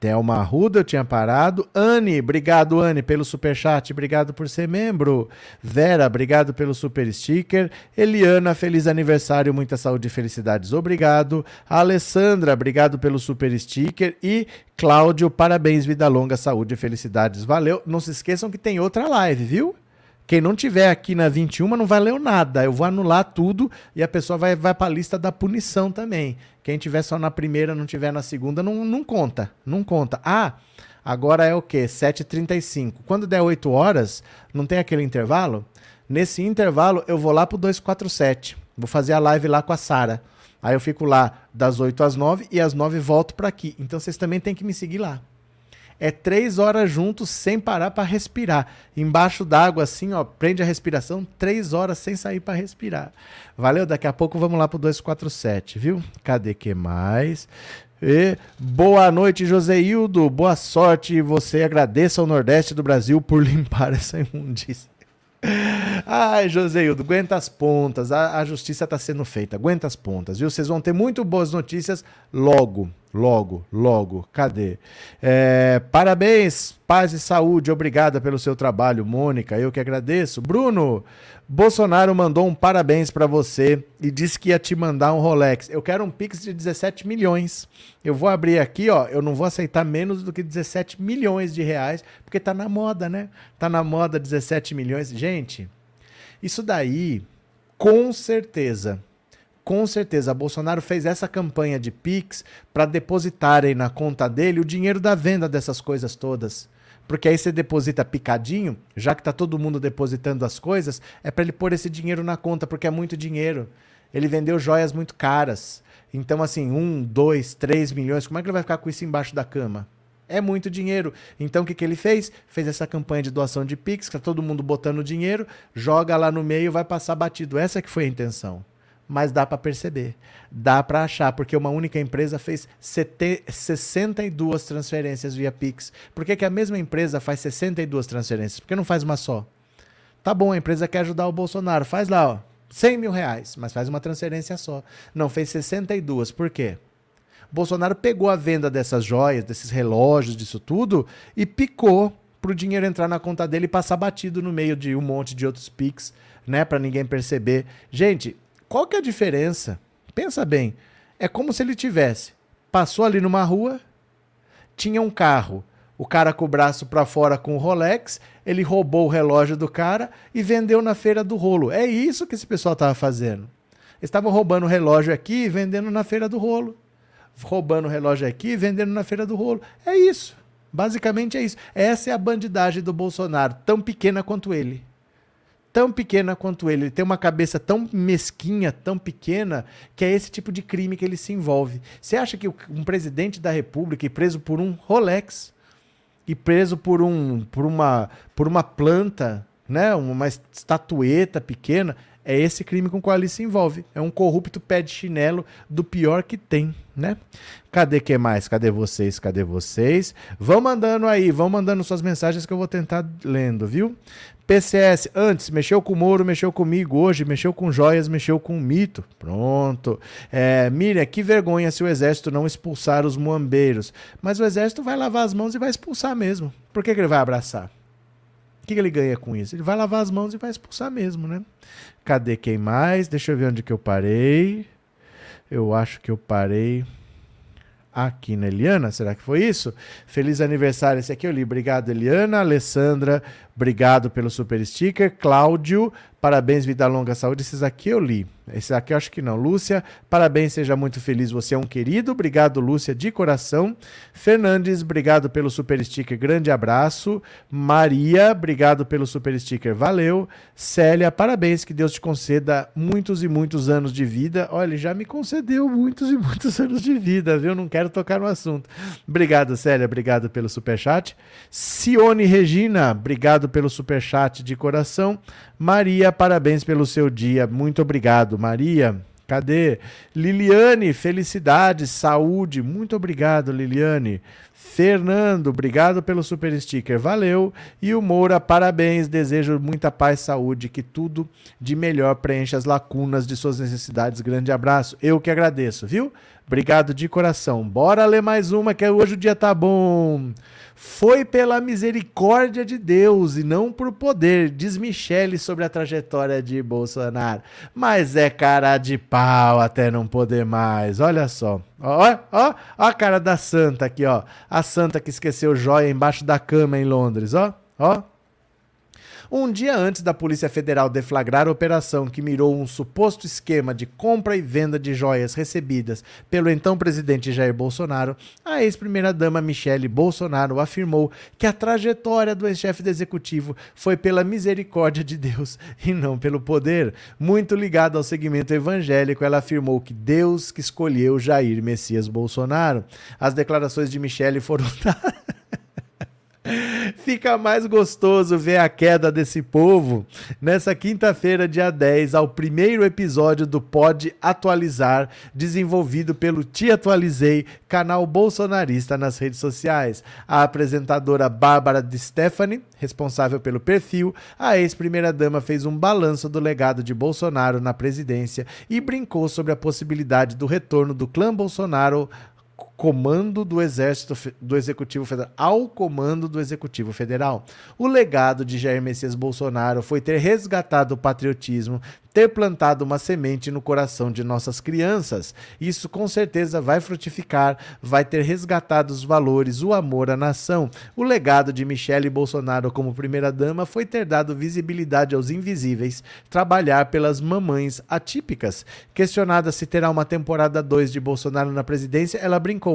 Thelma Arruda, eu tinha parado. Anne, obrigado, Anne, pelo superchat. Obrigado por ser membro. Vera, obrigado pelo super sticker. Eliana, feliz aniversário, muita saúde e felicidades. Obrigado. Alessandra, obrigado pelo super sticker. E Cláudio, parabéns, vida longa, saúde e felicidades. Valeu. Não se esqueçam que tem outra live, viu? Quem não tiver aqui na 21 não valeu nada. Eu vou anular tudo e a pessoa vai, vai para a lista da punição também. Quem tiver só na primeira, não tiver na segunda, não, não conta. Não conta. Ah, agora é o quê? 7h35. Quando der 8 horas, não tem aquele intervalo? Nesse intervalo, eu vou lá pro 247. Vou fazer a live lá com a Sara. Aí eu fico lá das 8 às 9 e às 9 volto para aqui. Então vocês também têm que me seguir lá é três horas juntos sem parar para respirar. Embaixo d'água, assim, ó, prende a respiração, três horas sem sair para respirar. Valeu? Daqui a pouco vamos lá pro 247, viu? Cadê que mais? E boa noite, Joseildo. Boa sorte. Você agradeça ao Nordeste do Brasil por [laughs] limpar essa imundícia. Ai, Joseildo, aguenta as pontas. A, a justiça está sendo feita. Aguenta as pontas, viu? Vocês vão ter muito boas notícias logo, logo, logo. Cadê? É, parabéns, paz e saúde. Obrigada pelo seu trabalho, Mônica. Eu que agradeço. Bruno, Bolsonaro mandou um parabéns para você e disse que ia te mandar um Rolex. Eu quero um Pix de 17 milhões. Eu vou abrir aqui, ó. Eu não vou aceitar menos do que 17 milhões de reais, porque tá na moda, né? Tá na moda 17 milhões. Gente, isso daí, com certeza, com certeza, Bolsonaro fez essa campanha de Pix para depositarem na conta dele o dinheiro da venda dessas coisas todas. Porque aí você deposita picadinho, já que tá todo mundo depositando as coisas, é para ele pôr esse dinheiro na conta, porque é muito dinheiro. Ele vendeu joias muito caras. Então, assim, um, dois, três milhões, como é que ele vai ficar com isso embaixo da cama? É muito dinheiro. Então, o que, que ele fez? Fez essa campanha de doação de Pix, tá todo mundo botando dinheiro, joga lá no meio, vai passar batido. Essa que foi a intenção mas dá para perceber, dá para achar, porque uma única empresa fez 62 transferências via Pix. Por que, que a mesma empresa faz 62 transferências? Por que não faz uma só? Tá bom, a empresa quer ajudar o Bolsonaro, faz lá, ó, 100 mil reais, mas faz uma transferência só. Não, fez 62, por quê? Bolsonaro pegou a venda dessas joias, desses relógios, disso tudo, e picou para o dinheiro entrar na conta dele e passar batido no meio de um monte de outros Pix, né, para ninguém perceber. Gente, qual que é a diferença? Pensa bem. É como se ele tivesse passou ali numa rua, tinha um carro, o cara com o braço para fora com o Rolex, ele roubou o relógio do cara e vendeu na feira do rolo. É isso que esse pessoal estava fazendo. Estavam roubando o relógio aqui e vendendo na feira do rolo. Roubando o relógio aqui e vendendo na feira do rolo. É isso. Basicamente é isso. Essa é a bandidagem do Bolsonaro, tão pequena quanto ele tão pequena quanto ele, ele tem uma cabeça tão mesquinha, tão pequena, que é esse tipo de crime que ele se envolve. Você acha que um presidente da República e preso por um Rolex e preso por um por uma por uma planta, né, uma estatueta pequena, é esse crime com o qual ele se envolve. É um corrupto pé de chinelo do pior que tem, né? Cadê que mais? Cadê vocês? Cadê vocês? Vão mandando aí, vão mandando suas mensagens que eu vou tentar lendo, viu? PCS, antes, mexeu com o Moro, mexeu comigo. Hoje, mexeu com joias, mexeu com o mito. Pronto. É, Miriam, que vergonha se o exército não expulsar os muambeiros. Mas o exército vai lavar as mãos e vai expulsar mesmo. Por que, que ele vai abraçar? O que, que ele ganha com isso? Ele vai lavar as mãos e vai expulsar mesmo, né? Cadê quem mais? Deixa eu ver onde que eu parei. Eu acho que eu parei aqui na Eliana, será que foi isso? Feliz aniversário, esse aqui eu li. Obrigado, Eliana. Alessandra, obrigado pelo super sticker. Cláudio, parabéns, vida longa, saúde. Esses aqui eu li. Esse aqui eu acho que não. Lúcia, parabéns, seja muito feliz. Você é um querido. Obrigado, Lúcia, de coração. Fernandes, obrigado pelo super sticker. Grande abraço. Maria, obrigado pelo super sticker. Valeu. Célia, parabéns. Que Deus te conceda muitos e muitos anos de vida. Olha, ele já me concedeu muitos e muitos [laughs] anos de vida, viu? Não quero tocar no assunto. Obrigado, Célia. Obrigado pelo super chat. Cione Regina, obrigado pelo super chat de coração. Maria, parabéns pelo seu dia. Muito obrigado, Maria. Cadê? Liliane, felicidade, saúde. Muito obrigado, Liliane. Fernando, obrigado pelo super sticker. Valeu. E o Moura, parabéns. Desejo muita paz, saúde, que tudo de melhor preencha as lacunas de suas necessidades. Grande abraço. Eu que agradeço, viu? Obrigado de coração. Bora ler mais uma que hoje o dia tá bom. Foi pela misericórdia de Deus e não por poder, diz Michele sobre a trajetória de Bolsonaro. Mas é cara de pau até não poder mais. Olha só. Ó, ó, ó a cara da santa aqui, ó. A santa que esqueceu joia embaixo da cama em Londres, ó. Ó. Um dia antes da Polícia Federal deflagrar a operação que mirou um suposto esquema de compra e venda de joias recebidas pelo então presidente Jair Bolsonaro, a ex-primeira-dama Michele Bolsonaro afirmou que a trajetória do ex-chefe do executivo foi pela misericórdia de Deus e não pelo poder. Muito ligada ao segmento evangélico, ela afirmou que Deus que escolheu Jair Messias Bolsonaro. As declarações de Michele foram [laughs] [laughs] Fica mais gostoso ver a queda desse povo nessa quinta-feira, dia 10, ao primeiro episódio do Pod Atualizar, desenvolvido pelo Te Atualizei, canal bolsonarista nas redes sociais. A apresentadora Bárbara de Stephanie, responsável pelo perfil, a ex-primeira-dama fez um balanço do legado de Bolsonaro na presidência e brincou sobre a possibilidade do retorno do clã Bolsonaro comando do Exército do Executivo Federal ao comando do Executivo Federal. O legado de Jair Messias Bolsonaro foi ter resgatado o patriotismo, ter plantado uma semente no coração de nossas crianças. Isso com certeza vai frutificar, vai ter resgatado os valores, o amor à nação. O legado de Michele Bolsonaro como primeira-dama foi ter dado visibilidade aos invisíveis, trabalhar pelas mamães atípicas. Questionada se terá uma temporada 2 de Bolsonaro na presidência, ela brincou: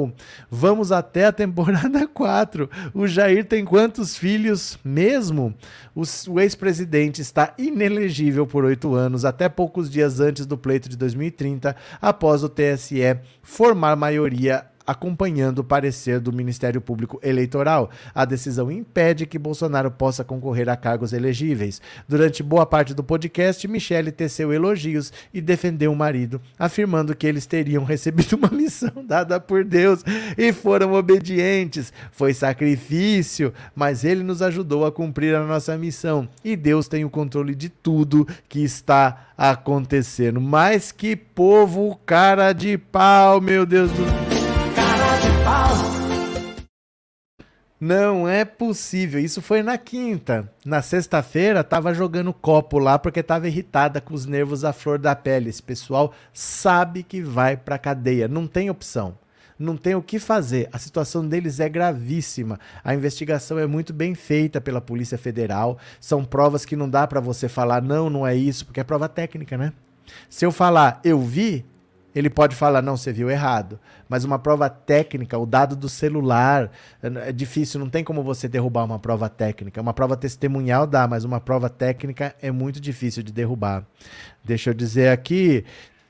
"Vamos até a temporada [laughs] 4. O Jair tem quantos filhos mesmo?" O, ex-presidente está inelegível por oito anos, até poucos dias antes do pleito de 2030, após o TSE formar maioria acompanhando o parecer do Ministério Público Eleitoral. A decisão impede que Bolsonaro possa concorrer a cargos elegíveis. Durante boa parte do podcast, Michele teceu elogios e defendeu o marido, afirmando que eles teriam [laughs] recebido uma missão dada por Deus e foram obedientes. Foi sacrifício, mas ele nos ajudou a cumprir a nossa missão. E Deus tem o controle de tudo que está acontecendo. Mas que povo cara de pau, meu Deus do céu. Não é possível. Isso foi na quinta. Na sexta-feira, tava jogando copo lá porque tava irritada com os nervos à flor da pele. Esse pessoal sabe que vai pra cadeia. Não tem opção. Não tem o que fazer. A situação deles é gravíssima. A investigação é muito bem feita pela Polícia Federal. São provas que não dá para você falar, não, não é isso, porque é prova técnica, né? Se eu falar, eu vi, ele pode falar, não, você viu errado. Mas uma prova técnica, o dado do celular, é difícil, não tem como você derrubar uma prova técnica. Uma prova testemunhal dá, mas uma prova técnica é muito difícil de derrubar. Deixa eu dizer aqui,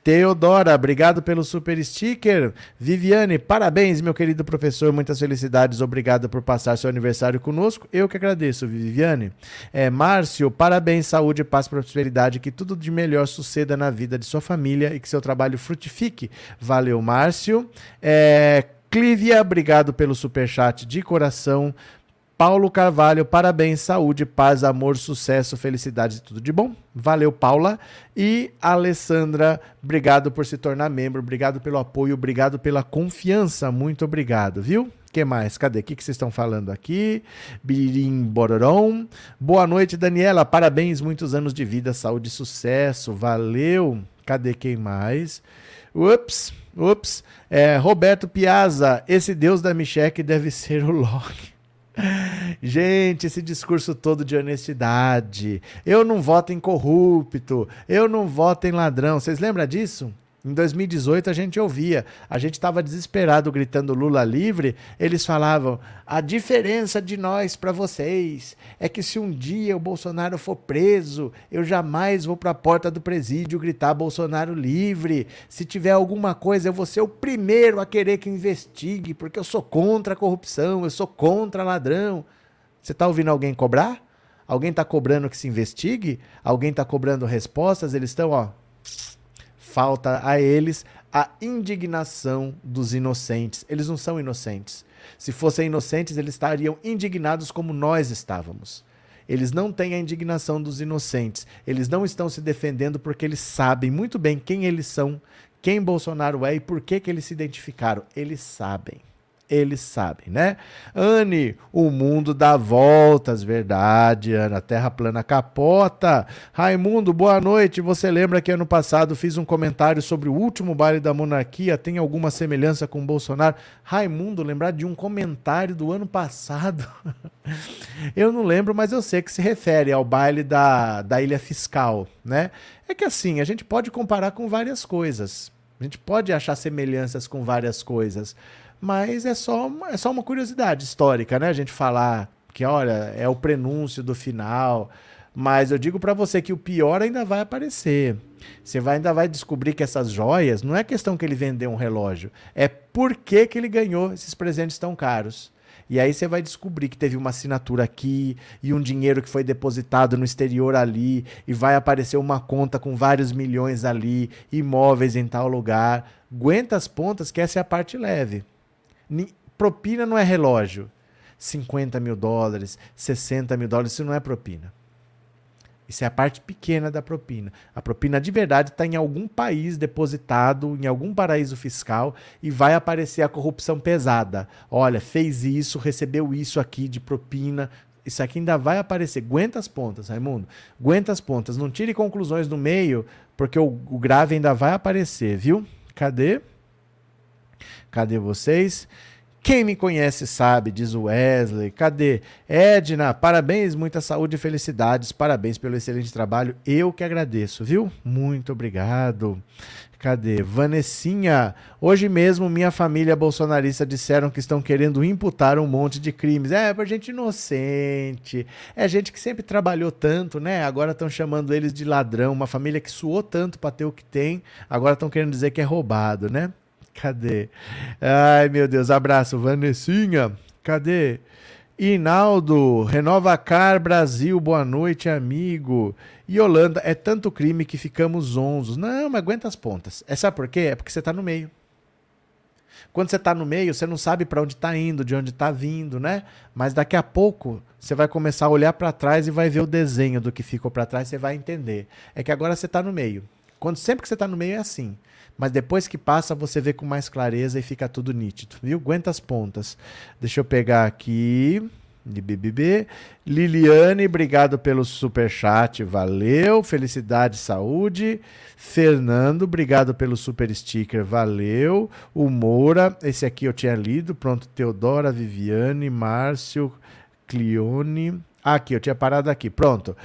Teodora, obrigado pelo super sticker. Viviane, parabéns, meu querido professor. Muitas felicidades. Obrigado por passar seu aniversário conosco. Eu que agradeço, Viviane. É, Márcio, parabéns, saúde, paz, prosperidade. Que tudo de melhor suceda na vida de sua família e que seu trabalho frutifique. Valeu, Márcio. É, Clívia, obrigado pelo super chat de coração. Paulo Carvalho, parabéns, saúde, paz, amor, sucesso, felicidade tudo de bom. Valeu, Paula. E Alessandra, obrigado por se tornar membro, obrigado pelo apoio, obrigado pela confiança, muito obrigado, viu? que mais? Cadê? O que, que vocês estão falando aqui? Birim Bororom. Boa noite, Daniela. Parabéns, muitos anos de vida, saúde e sucesso. Valeu. Cadê quem mais? Ups, ups. É, Roberto Piazza, esse deus da Micheque deve ser o Loki. Gente, esse discurso todo de honestidade. Eu não voto em corrupto, eu não voto em ladrão. Vocês lembram disso? Em 2018 a gente ouvia, a gente estava desesperado gritando Lula livre. Eles falavam: a diferença de nós para vocês é que se um dia o Bolsonaro for preso, eu jamais vou para a porta do presídio gritar Bolsonaro livre. Se tiver alguma coisa, eu vou ser o primeiro a querer que investigue, porque eu sou contra a corrupção, eu sou contra ladrão. Você está ouvindo alguém cobrar? Alguém está cobrando que se investigue? Alguém está cobrando respostas? Eles estão, ó falta a eles a indignação dos inocentes. Eles não são inocentes. Se fossem inocentes, eles estariam indignados como nós estávamos. Eles não têm a indignação dos inocentes. Eles não estão se defendendo porque eles sabem muito bem quem eles são, quem Bolsonaro é e por que, que eles se identificaram. Eles sabem eles sabem, né? Anne, o mundo dá voltas, verdade, Ana. Terra plana capota. Raimundo, boa noite. Você lembra que ano passado fiz um comentário sobre o último baile da monarquia? Tem alguma semelhança com Bolsonaro? Raimundo, lembrar de um comentário do ano passado? [laughs] eu não lembro, mas eu sei que se refere ao baile da, da Ilha Fiscal, né? É que assim, a gente pode comparar com várias coisas. A gente pode achar semelhanças com várias coisas mas é só, é só uma curiosidade histórica, né? A gente falar que, olha, é o prenúncio do final. Mas eu digo para você que o pior ainda vai aparecer. Você vai, ainda vai descobrir que essas joias não é questão que ele vendeu um relógio, é por que, que ele ganhou esses presentes tão caros. E aí você vai descobrir que teve uma assinatura aqui e um dinheiro que foi depositado no exterior ali, e vai aparecer uma conta com vários milhões ali, imóveis em tal lugar. Aguenta as pontas, que essa é a parte leve. Propina não é relógio. 50 mil dólares, 60 mil dólares, isso não é propina. Isso é a parte pequena da propina. A propina de verdade está em algum país depositado, em algum paraíso fiscal, e vai aparecer a corrupção pesada. Olha, fez isso, recebeu isso aqui de propina. Isso aqui ainda vai aparecer. Aguenta as pontas, Raimundo. Aguenta as pontas. Não tire conclusões no meio, porque o, o grave ainda vai aparecer, viu? Cadê? Cadê vocês? Quem me conhece sabe, diz o Wesley. Cadê? Edna, parabéns, muita saúde e felicidades. Parabéns pelo excelente trabalho. Eu que agradeço, viu? Muito obrigado. Cadê? Vanessinha, hoje mesmo minha família bolsonarista disseram que estão querendo imputar um monte de crimes. É, pra gente inocente. É gente que sempre trabalhou tanto, né? Agora estão chamando eles de ladrão. Uma família que suou tanto para ter o que tem, agora estão querendo dizer que é roubado, né? Cadê? Ai, meu Deus, abraço, Vanessinha. Cadê? Inaldo, Renova Car Brasil, boa noite, amigo. E Holanda, é tanto crime que ficamos onzos. Não, mas aguenta as pontas. É sabe por quê? É porque você está no meio. Quando você está no meio, você não sabe para onde está indo, de onde está vindo, né? Mas daqui a pouco você vai começar a olhar para trás e vai ver o desenho do que ficou para trás, você vai entender. É que agora você está no meio. Quando sempre que você está no meio é assim mas depois que passa você vê com mais clareza e fica tudo nítido, viu? Aguenta as pontas. Deixa eu pegar aqui BBB. Liliane, obrigado pelo super chat, valeu. Felicidade, saúde. Fernando, obrigado pelo super sticker, valeu. O Moura, esse aqui eu tinha lido. Pronto, Teodora, Viviane, Márcio, Clione. Ah, aqui, eu tinha parado aqui. Pronto.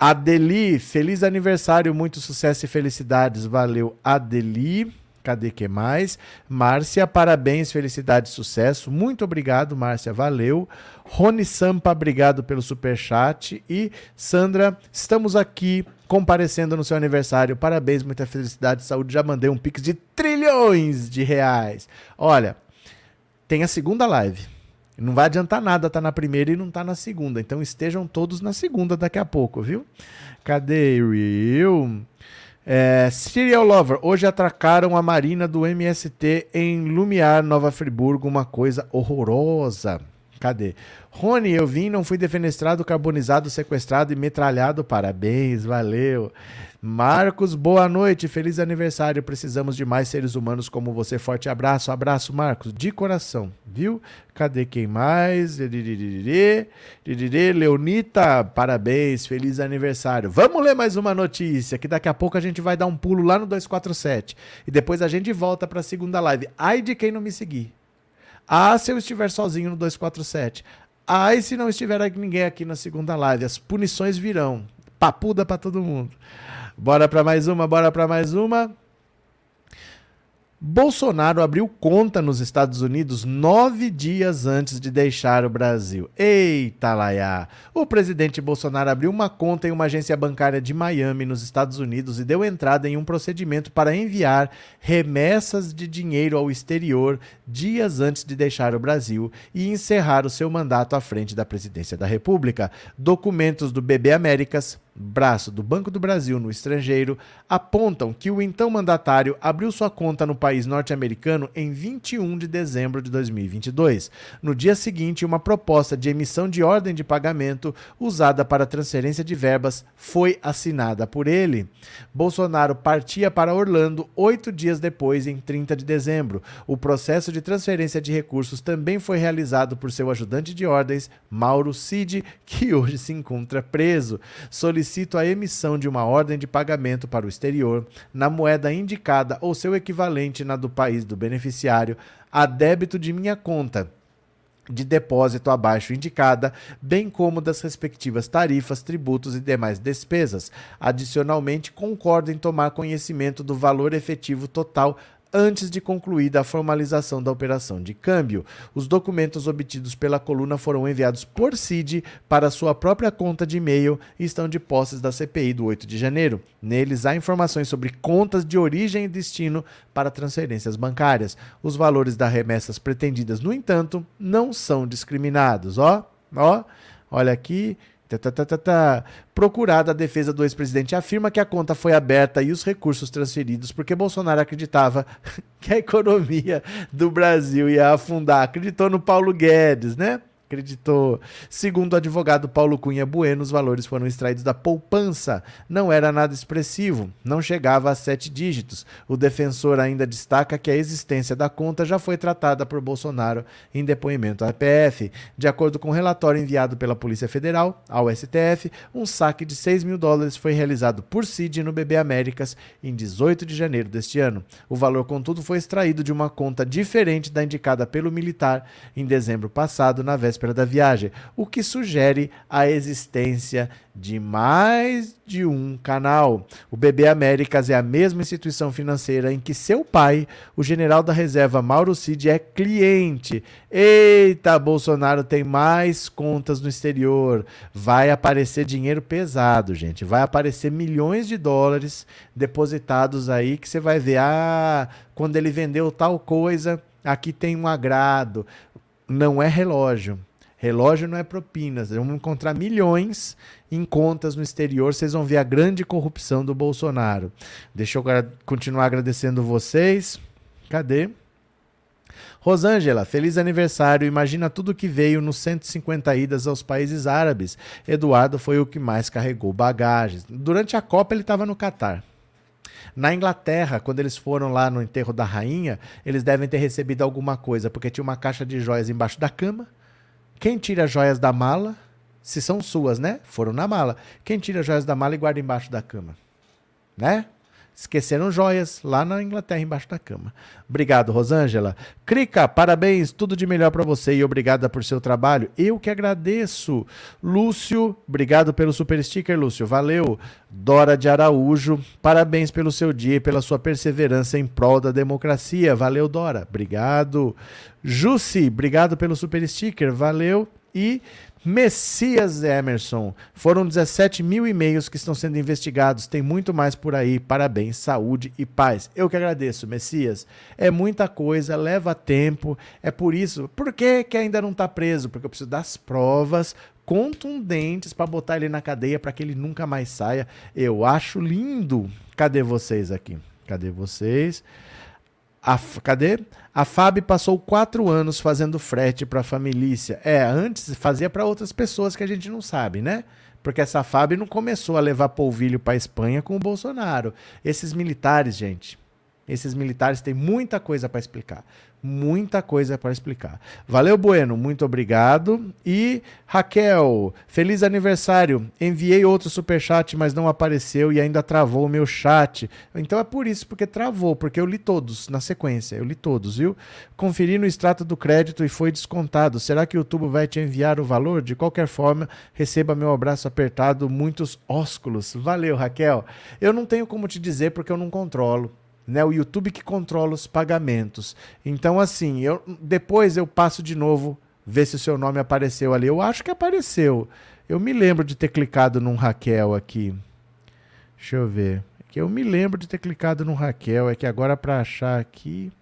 Adeli, feliz aniversário, muito sucesso e felicidades. Valeu, Adeli. Cadê que mais? Márcia, parabéns, felicidade sucesso. Muito obrigado, Márcia, valeu. Rony Sampa, obrigado pelo super chat e Sandra, estamos aqui comparecendo no seu aniversário. Parabéns, muita felicidade saúde. Já mandei um pix de trilhões de reais. Olha, tem a segunda live não vai adiantar nada estar tá na primeira e não estar tá na segunda. Então estejam todos na segunda daqui a pouco, viu? Cadê eu? É, Serial Lover, hoje atracaram a marina do MST em Lumiar, Nova Friburgo, uma coisa horrorosa. Cadê? Rony, eu vim, não fui defenestrado, carbonizado, sequestrado e metralhado. Parabéns, valeu. Marcos, boa noite, feliz aniversário. Precisamos de mais seres humanos como você. Forte abraço, abraço, Marcos, de coração, viu? Cadê quem mais? Leonita, parabéns, feliz aniversário. Vamos ler mais uma notícia, que daqui a pouco a gente vai dar um pulo lá no 247 e depois a gente volta para a segunda live. Ai de quem não me seguir. Ah, se eu estiver sozinho no 247. Ai, se não estiver ninguém aqui na segunda live, as punições virão. Papuda pra todo mundo. Bora pra mais uma, bora pra mais uma. Bolsonaro abriu conta nos Estados Unidos nove dias antes de deixar o Brasil. Eita, Laia! O presidente Bolsonaro abriu uma conta em uma agência bancária de Miami, nos Estados Unidos, e deu entrada em um procedimento para enviar remessas de dinheiro ao exterior dias antes de deixar o Brasil e encerrar o seu mandato à frente da presidência da República. Documentos do BB Américas, braço do Banco do Brasil no estrangeiro, apontam que o então mandatário abriu sua conta no país norte-americano em 21 de dezembro de 2022. No dia seguinte, uma proposta de emissão de ordem de pagamento usada para transferência de verbas foi assinada por ele. Bolsonaro partia para Orlando oito dias depois, em 30 de dezembro. O processo de transferência de recursos também foi realizado por seu ajudante de ordens, Mauro Cid, que hoje se encontra preso. Solicito a emissão de uma ordem de pagamento para o exterior na moeda indicada ou seu equivalente na do país do beneficiário a débito de minha conta de depósito abaixo indicada, bem como das respectivas tarifas, tributos e demais despesas. Adicionalmente, concordo em tomar conhecimento do valor efetivo total antes de concluída a formalização da operação de câmbio. Os documentos obtidos pela coluna foram enviados por CID para sua própria conta de e-mail e estão de posses da CPI do 8 de janeiro. Neles há informações sobre contas de origem e destino para transferências bancárias. Os valores das remessas pretendidas, no entanto, não são discriminados. Ó, ó, olha aqui. Tá. Procurada, a defesa do ex-presidente afirma que a conta foi aberta e os recursos transferidos porque Bolsonaro acreditava [laughs] que a economia do Brasil ia afundar. Acreditou no Paulo Guedes, né? Acreditou. Segundo o advogado Paulo Cunha Bueno, os valores foram extraídos da poupança. Não era nada expressivo, não chegava a sete dígitos. O defensor ainda destaca que a existência da conta já foi tratada por Bolsonaro em depoimento à PF. De acordo com o relatório enviado pela Polícia Federal ao STF, um saque de 6 mil dólares foi realizado por Cid no BB Américas em 18 de janeiro deste ano. O valor, contudo, foi extraído de uma conta diferente da indicada pelo militar em dezembro passado, na véspera da viagem, o que sugere a existência de mais de um canal. O BB Américas é a mesma instituição financeira em que seu pai, o general da reserva Mauro Cid, é cliente. Eita, Bolsonaro tem mais contas no exterior. Vai aparecer dinheiro pesado, gente. Vai aparecer milhões de dólares depositados aí que você vai ver, ah, quando ele vendeu tal coisa, aqui tem um agrado. Não é relógio. Relógio não é propina. Vocês vão encontrar milhões em contas no exterior. Vocês vão ver a grande corrupção do Bolsonaro. Deixa eu continuar agradecendo vocês. Cadê? Rosângela, feliz aniversário. Imagina tudo que veio nos 150 idas aos países árabes. Eduardo foi o que mais carregou bagagens. Durante a Copa ele estava no Catar. Na Inglaterra, quando eles foram lá no enterro da rainha, eles devem ter recebido alguma coisa, porque tinha uma caixa de joias embaixo da cama. Quem tira joias da mala, se são suas, né? Foram na mala. Quem tira joias da mala e guarda embaixo da cama, né? Esqueceram joias lá na Inglaterra, embaixo da cama. Obrigado, Rosângela. Crica, parabéns, tudo de melhor para você e obrigada por seu trabalho. Eu que agradeço. Lúcio, obrigado pelo super sticker, Lúcio. Valeu. Dora de Araújo, parabéns pelo seu dia e pela sua perseverança em prol da democracia. Valeu, Dora. Obrigado. Jussi, obrigado pelo super sticker. Valeu. E Messias Emerson. Foram 17 mil e-mails que estão sendo investigados. Tem muito mais por aí. Parabéns, saúde e paz. Eu que agradeço, Messias. É muita coisa, leva tempo. É por isso. Por que, que ainda não está preso? Porque eu preciso das provas contundentes para botar ele na cadeia para que ele nunca mais saia. Eu acho lindo. Cadê vocês aqui? Cadê vocês? A, cadê? A FAB passou quatro anos fazendo frete para a família. É, antes fazia para outras pessoas que a gente não sabe, né? Porque essa FAB não começou a levar polvilho para Espanha com o Bolsonaro. Esses militares, gente, Esses militares têm muita coisa para explicar. Muita coisa para explicar. Valeu, Bueno, muito obrigado. E Raquel, feliz aniversário. Enviei outro superchat, mas não apareceu e ainda travou o meu chat. Então é por isso, porque travou, porque eu li todos na sequência. Eu li todos, viu? Conferi no extrato do crédito e foi descontado. Será que o YouTube vai te enviar o valor? De qualquer forma, receba meu abraço apertado, muitos ósculos. Valeu, Raquel. Eu não tenho como te dizer porque eu não controlo né? O YouTube que controla os pagamentos. Então, assim, eu depois eu passo de novo ver se o seu nome apareceu ali. Eu acho que apareceu. Eu me lembro de ter clicado num Raquel aqui. Deixa eu ver. Que eu me lembro de ter clicado no Raquel. É que agora para achar aqui.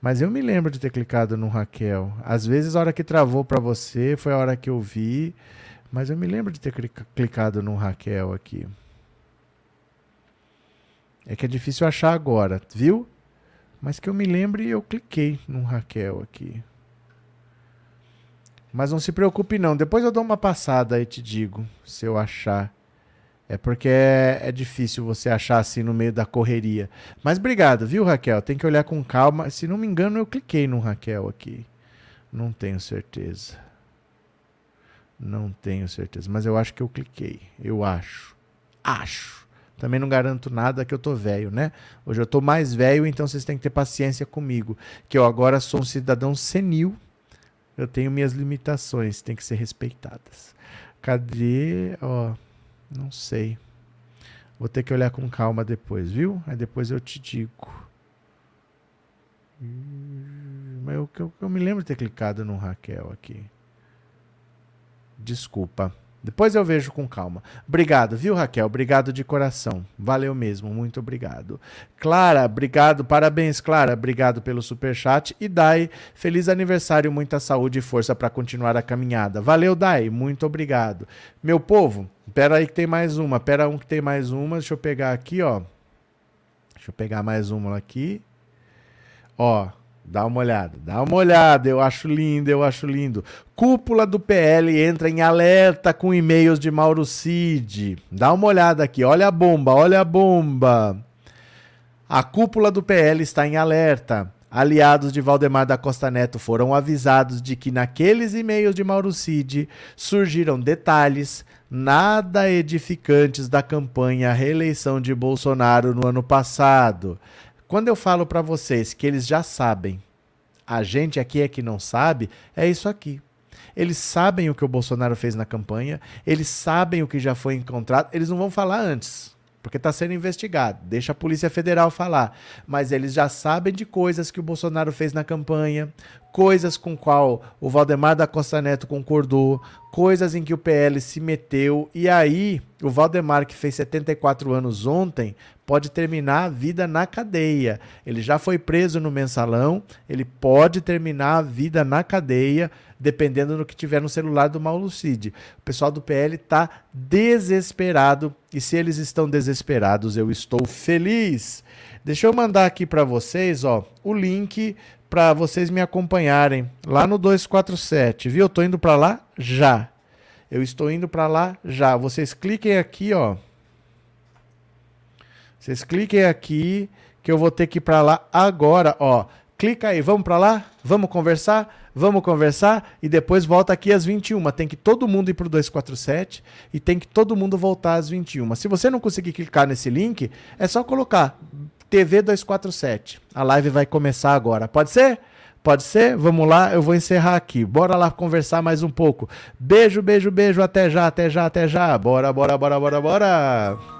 Mas eu me lembro de ter clicado no Raquel. Às vezes a hora que travou para você foi a hora que eu vi. Mas eu me lembro de ter clicado no Raquel aqui. É que é difícil achar agora, viu? Mas que eu me lembre, eu cliquei no Raquel aqui. Mas não se preocupe não, depois eu dou uma passada e te digo, se eu achar. É porque é, é, difícil você achar assim no meio da correria. Mas obrigado, viu, Raquel? Tem que olhar com calma. Se não me engano, eu cliquei no Raquel aqui. Não tenho certeza. Não tenho certeza, mas eu acho que eu cliquei. Eu acho. Acho. Também não garanto nada que eu tô velho, né? Hoje eu tô mais velho, então vocês têm que ter paciência comigo, que eu agora sou um cidadão senil. Eu tenho minhas limitações, tem que ser respeitadas. Cadê? Ó, não sei. Vou ter que olhar com calma depois, viu? Aí depois eu te digo. Mas eu, eu, eu me lembro de ter clicado no Raquel aqui. Desculpa. Depois eu vejo com calma. Obrigado, viu, Raquel? Obrigado de coração. Valeu mesmo, muito obrigado. Clara, obrigado, parabéns, Clara. Obrigado pelo super chat e Dai, feliz aniversário, muita saúde e força para continuar a caminhada. Valeu, Dai, muito obrigado. Meu povo, pera aí que tem mais uma, pera um que tem mais uma. Deixa eu pegar aqui, ó. Deixa eu pegar mais uma aqui. Ó, Dá uma olhada, dá uma olhada, eu acho lindo, eu acho lindo. Cúpula do PL entra em alerta com e-mails de Mauro Cid. Dá uma olhada aqui, olha a bomba, olha a bomba. A cúpula do PL está em alerta. Aliados de Valdemar da Costa Neto foram avisados de que naqueles e-mails de Mauro Cid surgiram detalhes nada edificantes da campanha à reeleição de Bolsonaro no ano passado. Quando eu falo para vocês que eles já sabem, a gente aqui é que não sabe, é isso aqui. Eles sabem o que o Bolsonaro fez na campanha, eles sabem o que já foi encontrado, eles não vão falar antes, porque está sendo investigado. Deixa a Polícia Federal falar. Mas eles já sabem de coisas que o Bolsonaro fez na campanha, coisas com qual o Valdemar da Costa Neto concordou, coisas em que o PL se meteu, e aí o Valdemar, que fez 74 anos ontem, pode terminar a vida na cadeia. Ele já foi preso no mensalão, ele pode terminar a vida na cadeia, dependendo do que tiver no celular do Mauro Cid. O pessoal do PL está desesperado e se eles estão desesperados, eu estou feliz. Deixa eu mandar aqui para vocês, ó, o link para vocês me acompanharem lá no 247, viu? Eu tô indo para lá já. Eu estou indo para lá já. Vocês cliquem aqui, ó. Vocês cliquem aqui que eu vou ter que ir para lá agora, ó. Clica aí, vamos para lá? Vamos conversar? Vamos conversar e depois volta aqui às 21. Tem que todo mundo ir pro 247 e tem que todo mundo voltar às 21. Se você não conseguir clicar nesse link, é só colocar TV 247. A live vai começar agora. Pode ser? Pode ser? Vamos lá, eu vou encerrar aqui. Bora lá conversar mais um pouco. Beijo, beijo, beijo. Até já, até já, até já. Bora, bora, bora, bora, bora.